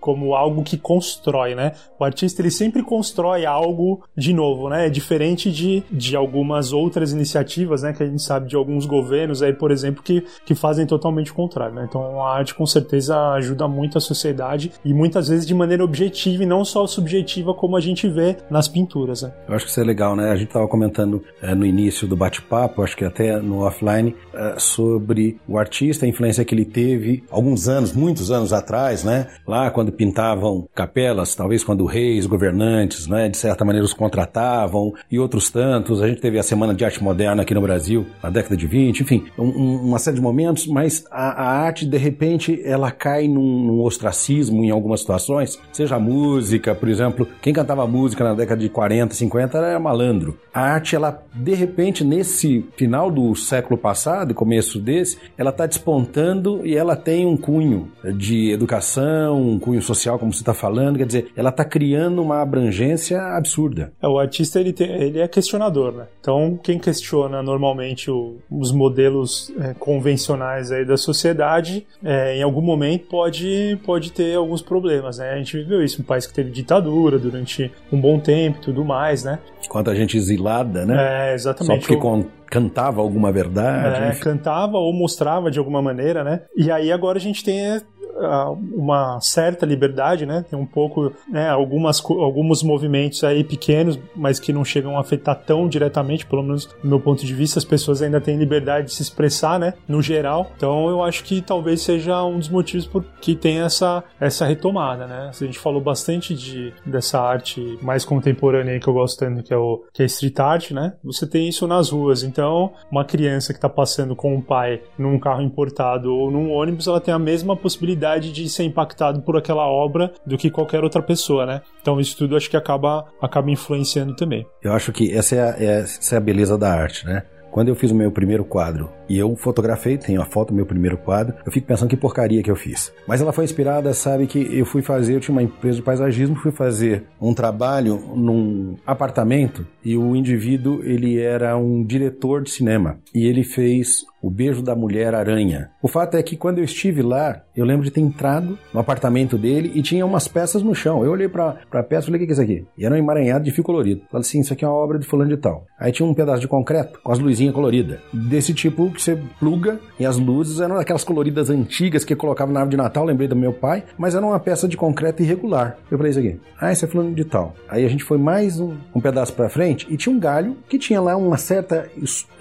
como algo que constrói, né? O artista ele sempre constrói algo de novo, né? É diferente de, de algumas outras iniciativas, né? Que a gente sabe de alguns governos aí, por exemplo, que, que fazem totalmente o contrário, né? Então a arte com certeza ajuda muito a sociedade e muitas vezes de maneira objetiva e não só subjetiva como a gente vê nas pinturas, né? Eu acho que isso é legal, né? A gente estava comentando é, no início do bate-papo, acho que até no offline, é, sobre o artista, a influência que ele teve alguns anos, muitos anos atrás, né? Lá quando pintavam capelas, talvez quando reis, governantes, né, de certa maneira os contratavam, e outros tantos. A gente teve a Semana de Arte Moderna aqui no Brasil, na década de 20, enfim, um, uma série de momentos, mas a, a, arte, de repente, ela cai num, num ostracismo em algumas situações, seja a música, por exemplo, quem cantava música na década de 40, 50 era malandro. A arte, ela, de repente, nesse final do século passado começo desse, ela está despontando e ela tem um cunho de educação, um cunho social, como você está falando, quer dizer, ela está criando uma abrangência absurda. É, o artista ele, tem, ele é questionador, né? Então, quem questiona normalmente o, os modelos é, convencionais aí da sociedade, é, em algum momento pode, pode ter alguns problemas, né? A gente viveu isso, um país que teve ditadura durante um bom tempo e tudo mais, né? Quanta gente exilada, né? É, exatamente. Só porque com cantava alguma verdade. É, cantava ou mostrava de alguma maneira, né? E aí agora a gente tem uma certa liberdade, né? Tem um pouco, né, algumas, alguns movimentos aí pequenos, mas que não chegam a afetar tão diretamente, pelo menos do meu ponto de vista, as pessoas ainda têm liberdade de se expressar, né? No geral. Então eu acho que talvez seja um dos motivos por que tem essa, essa retomada, né? A gente falou bastante de, dessa arte mais contemporânea que eu gosto tanto, que é, o, que é street art, né? Você tem isso nas ruas. Então, uma criança que está passando com o pai num carro importado ou num ônibus, ela tem a mesma possibilidade de ser impactado por aquela obra do que qualquer outra pessoa, né? Então isso tudo acho que acaba, acaba influenciando também. Eu acho que essa é, a, é, essa é a beleza da arte, né? Quando eu fiz o meu primeiro quadro e eu fotografei, tenho a foto do meu primeiro quadro, eu fico pensando que porcaria que eu fiz. Mas ela foi inspirada, sabe, que eu fui fazer, eu tinha uma empresa de paisagismo, fui fazer um trabalho num apartamento e o indivíduo, ele era um diretor de cinema e ele fez o Beijo da Mulher Aranha. O fato é que quando eu estive lá, eu lembro de ter entrado no apartamento dele e tinha umas peças no chão. Eu olhei pra, pra peça e falei, o que é isso aqui? E era um emaranhado de fio colorido. Falei assim, isso aqui é uma obra de fulano de tal. Aí tinha um pedaço de concreto com as luzinhas coloridas. Desse tipo que você pluga e as luzes eram aquelas coloridas antigas que colocava na árvore de Natal, lembrei do meu pai, mas era uma peça de concreto irregular. Eu falei isso aqui. Ah, isso é fulano de tal. Aí a gente foi mais um, um pedaço pra frente e tinha um galho que tinha lá uma certa...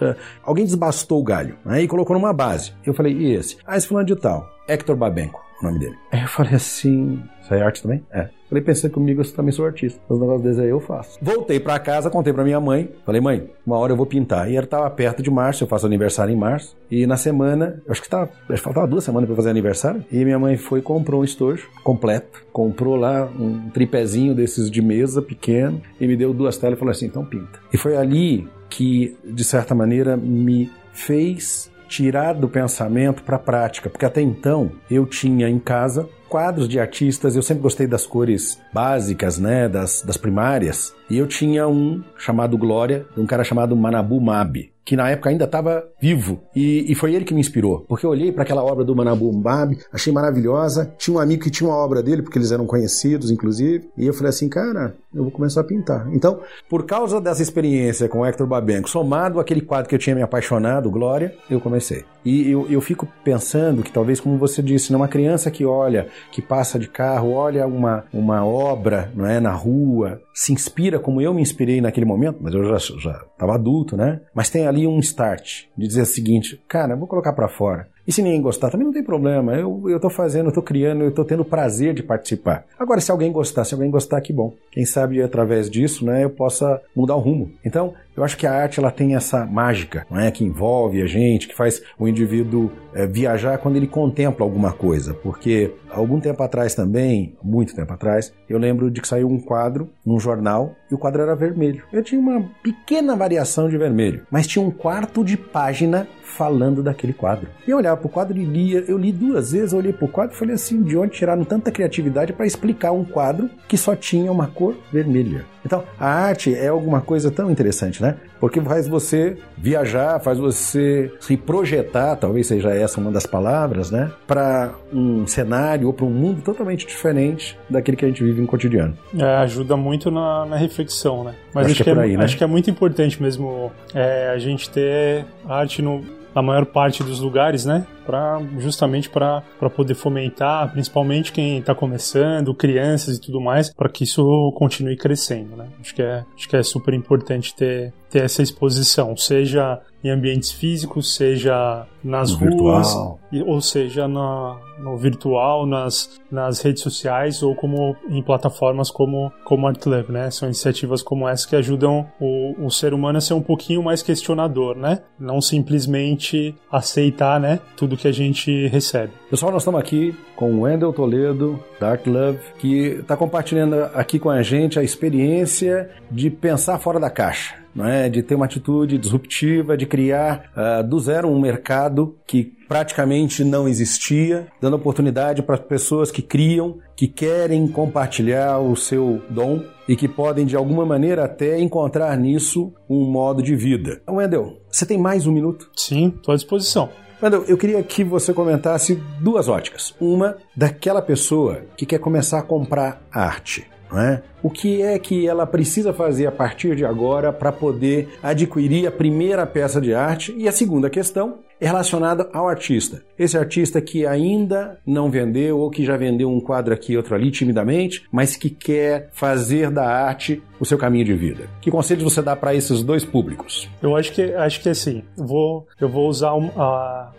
Uh, alguém desbastou o galho. Né? Aí colocou numa base. Eu falei, e esse? Ah, esse fulano de tal. Hector Babenco, o nome dele. Aí eu falei assim, isso é arte também? É. Falei, pensei comigo, eu também sou artista. Os negócios desses aí eu faço. Voltei para casa, contei para minha mãe. Falei, mãe, uma hora eu vou pintar. E ela tava perto de março, eu faço aniversário em março. E na semana, acho que tava, acho que faltava duas semanas para fazer aniversário. E minha mãe foi e comprou um estojo completo. Comprou lá um tripézinho desses de mesa pequeno. E me deu duas telas e falou assim, então pinta. E foi ali que, de certa maneira, me fez tirar do pensamento para a prática, porque até então eu tinha em casa quadros de artistas, eu sempre gostei das cores básicas, né, das, das primárias, e eu tinha um chamado Glória, de um cara chamado Manabu Mabi que na época ainda estava vivo. E, e, foi ele que me inspirou. Porque eu olhei para aquela obra do Manabu Mbab, achei maravilhosa. Tinha um amigo que tinha uma obra dele, porque eles eram conhecidos, inclusive. E eu falei assim, cara, eu vou começar a pintar. Então, por causa dessa experiência com o Hector Babenco, somado àquele quadro que eu tinha me apaixonado, Glória, eu comecei. E eu, eu fico pensando que talvez, como você disse, né, uma criança que olha, que passa de carro, olha uma, uma obra não é, na rua, se inspira como eu me inspirei naquele momento, mas eu já estava adulto, né? Mas tem ali um start de dizer o seguinte, cara, vou colocar para fora. E se ninguém gostar, também não tem problema. Eu, tô fazendo, eu tô criando, eu tô tendo prazer de participar. Agora, se alguém gostar, se alguém gostar, que bom. Quem sabe através disso, né, eu possa mudar o rumo. Então, eu acho que a arte ela tem essa mágica, não é, que envolve a gente, que faz o indivíduo é, viajar quando ele contempla alguma coisa. Porque algum tempo atrás também, muito tempo atrás, eu lembro de que saiu um quadro num jornal e o quadro era vermelho. Eu tinha uma pequena variação de vermelho, mas tinha um quarto de página falando daquele quadro. E eu olhava pro quadro e lia, eu li duas vezes, eu olhei pro quadro e falei assim, de onde tiraram tanta criatividade para explicar um quadro que só tinha uma cor vermelha. Então, a arte é alguma coisa tão interessante, né? Porque faz você viajar, faz você se projetar, talvez seja essa uma das palavras, né? Para um cenário ou para um mundo totalmente diferente daquele que a gente vive no cotidiano. É, ajuda muito na, na reflexão, né? Mas acho, acho que, é, aí, né? acho que é muito importante mesmo é, a gente ter arte no, na maior parte dos lugares, né? Pra, justamente para poder fomentar, principalmente quem está começando, crianças e tudo mais, para que isso continue crescendo, né? Acho que é, acho que é super importante ter, ter essa exposição, seja em ambientes físicos, seja nas no ruas, virtual. ou seja na, no virtual, nas, nas redes sociais ou como em plataformas como, como ArtLab, né? São iniciativas como essa que ajudam o, o ser humano a ser um pouquinho mais questionador, né? Não simplesmente aceitar, né? Tudo que a gente recebe. Pessoal, nós estamos aqui com o Wendel Toledo, da ArtLove, que está compartilhando aqui com a gente a experiência de pensar fora da caixa não é? de ter uma atitude disruptiva, de criar uh, do zero um mercado que praticamente não existia, dando oportunidade para pessoas que criam, que querem compartilhar o seu dom e que podem de alguma maneira até encontrar nisso um modo de vida. Então, Wendel, você tem mais um minuto? Sim, estou à disposição. Wendel, eu queria que você comentasse duas óticas. Uma daquela pessoa que quer começar a comprar arte. É? O que é que ela precisa fazer a partir de agora para poder adquirir a primeira peça de arte? E a segunda questão é relacionada ao artista. Esse artista que ainda não vendeu ou que já vendeu um quadro aqui e outro ali timidamente, mas que quer fazer da arte o seu caminho de vida. Que conselhos você dá para esses dois públicos? Eu acho que acho que assim, vou eu vou usar um,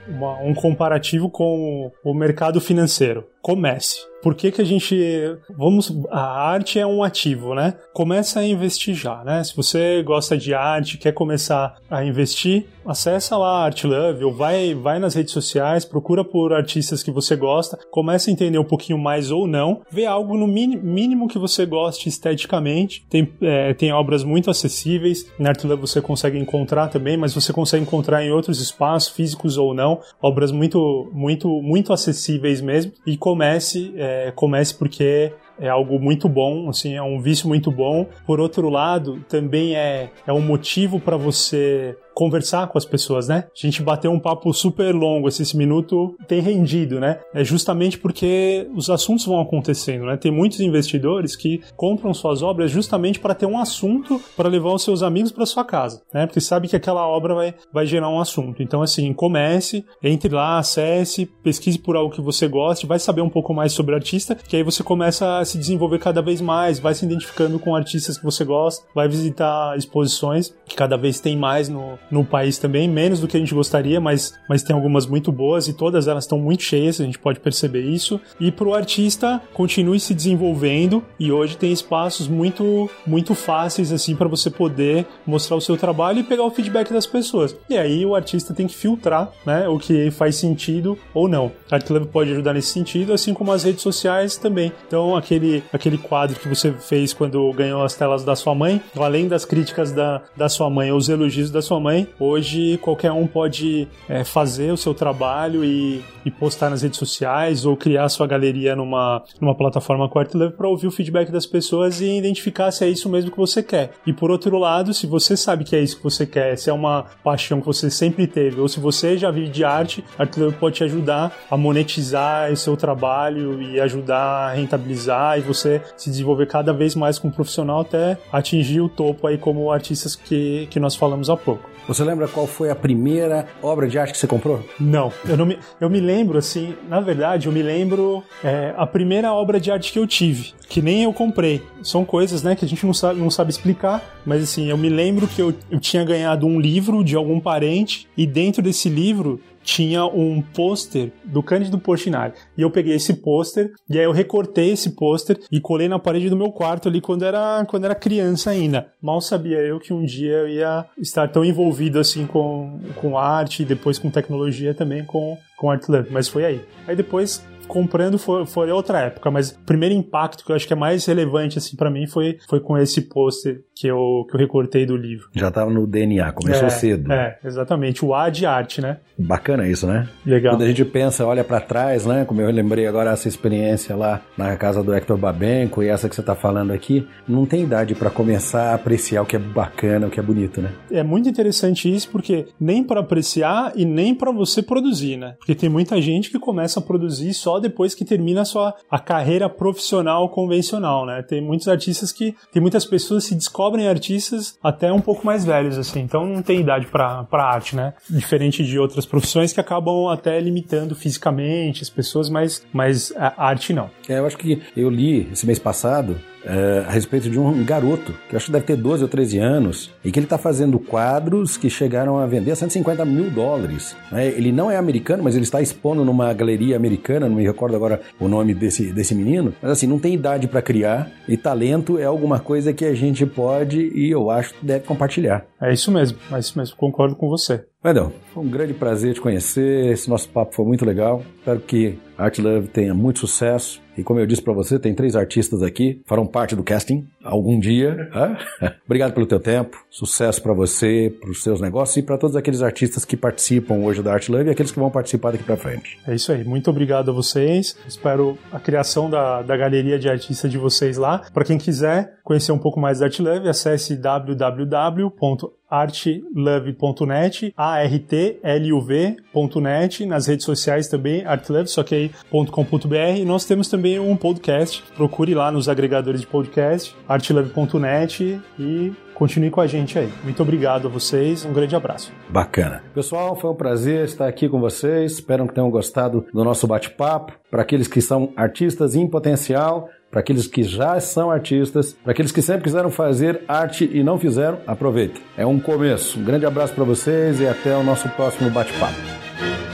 uma, um comparativo com o mercado financeiro. Comece. Por que, que a gente. Vamos. A arte é um ativo, né? Começa a investir já, né? Se você gosta de arte, quer começar a investir, acessa lá a ArtLove ou vai, vai nas redes sociais, procura por artistas que você gosta, começa a entender um pouquinho mais ou não, vê algo no mínimo que você goste esteticamente. Tem, é, tem obras muito acessíveis, na ArtLove você consegue encontrar também, mas você consegue encontrar em outros espaços, físicos ou não, obras muito, muito, muito acessíveis mesmo. E comece. É, comece porque é algo muito bom, assim, é um vício muito bom. Por outro lado, também é, é um motivo para você conversar com as pessoas, né? A gente bateu um papo super longo, esse minuto tem rendido, né? É justamente porque os assuntos vão acontecendo, né? Tem muitos investidores que compram suas obras justamente para ter um assunto para levar os seus amigos para sua casa, né? Porque sabe que aquela obra vai, vai gerar um assunto. Então, assim, comece, entre lá, acesse, pesquise por algo que você goste, vai saber um pouco mais sobre o artista, que aí você começa a se desenvolver cada vez mais, vai se identificando com artistas que você gosta, vai visitar exposições que cada vez tem mais no, no país também, menos do que a gente gostaria, mas, mas tem algumas muito boas e todas elas estão muito cheias, a gente pode perceber isso. E para o artista, continue se desenvolvendo e hoje tem espaços muito, muito fáceis assim para você poder mostrar o seu trabalho e pegar o feedback das pessoas. E aí o artista tem que filtrar né, o que faz sentido ou não. A ArtLab pode ajudar nesse sentido, assim como as redes sociais também. Então, aquele, aquele quadro que você fez quando ganhou as telas da sua mãe, além das críticas da, da sua mãe ou os elogios da sua mãe, Hoje qualquer um pode é, fazer o seu trabalho e, e, postar nas redes sociais ou criar sua galeria numa, numa plataforma Quartlev para ouvir o feedback das pessoas e identificar se é isso mesmo que você quer. E por outro lado, se você sabe que é isso que você quer, se é uma paixão que você sempre teve, ou se você já vive de arte, a Artlev pode te ajudar a monetizar o seu trabalho e ajudar a rentabilizar e você se desenvolver cada vez mais como profissional até atingir o topo aí como artistas que, que nós falamos há pouco. Você lembra qual foi a primeira obra de arte que você comprou? Não, eu não me, eu me lembro assim, na verdade, eu me lembro é, a primeira obra de arte que eu tive, que nem eu comprei. São coisas, né, que a gente não sabe, não sabe explicar, mas assim, eu me lembro que eu, eu tinha ganhado um livro de algum parente e dentro desse livro tinha um pôster do Cândido Portinari. E eu peguei esse pôster e aí eu recortei esse pôster e colei na parede do meu quarto ali quando era, quando era criança ainda. Mal sabia eu que um dia eu ia estar tão envolvido assim com, com arte e depois com tecnologia também com, com Art Love, mas foi aí. Aí depois comprando foi, foi outra época, mas o primeiro impacto que eu acho que é mais relevante assim para mim foi, foi com esse pôster que eu, que eu recortei do livro. Já tava no DNA, começou é, cedo. É, exatamente. O A de arte, né? Bacana isso, né? Legal. Quando a gente pensa, olha para trás, né? Como eu lembrei agora essa experiência lá na casa do Hector Babenco e essa que você tá falando aqui, não tem idade para começar a apreciar o que é bacana, o que é bonito, né? É muito interessante isso porque nem para apreciar e nem para você produzir, né? Porque tem muita gente que começa a produzir só depois que termina a sua a carreira profissional convencional, né? Tem muitos artistas que tem muitas pessoas que se descobrem artistas até um pouco mais velhos assim. Então não tem idade para arte, né? Diferente de outras outras profissões que acabam até limitando fisicamente as pessoas, mas, mas a arte não. É, eu acho que eu li esse mês passado é, a respeito de um garoto, que acho que deve ter 12 ou 13 anos, e que ele está fazendo quadros que chegaram a vender 150 mil dólares. Né? Ele não é americano, mas ele está expondo numa galeria americana, não me recordo agora o nome desse, desse menino, mas assim, não tem idade para criar, e talento é alguma coisa que a gente pode e eu acho que deve compartilhar. É isso mesmo, é isso mesmo, concordo com você. Edel, foi um grande prazer te conhecer, esse nosso papo foi muito legal. Espero que Art Love tenha muito sucesso. E como eu disse para você, tem três artistas aqui, farão parte do casting algum dia. Obrigado pelo teu tempo, sucesso para você, para os seus negócios e para todos aqueles artistas que participam hoje da Art Love e aqueles que vão participar daqui para frente. É isso aí, muito obrigado a vocês. Espero a criação da, da galeria de artistas de vocês lá. Para quem quiser conhecer um pouco mais da Art Love, acesse www artlove.net, A-R-T-L-U-V.net, nas redes sociais também, artlove, só que aí .com.br. E nós temos também um podcast, procure lá nos agregadores de podcast, artlove.net e continue com a gente aí. Muito obrigado a vocês, um grande abraço. Bacana. Pessoal, foi um prazer estar aqui com vocês. Espero que tenham gostado do nosso bate-papo. Para aqueles que são artistas em potencial, para aqueles que já são artistas, para aqueles que sempre quiseram fazer arte e não fizeram, aproveita. É um começo. Um grande abraço para vocês e até o nosso próximo bate-papo.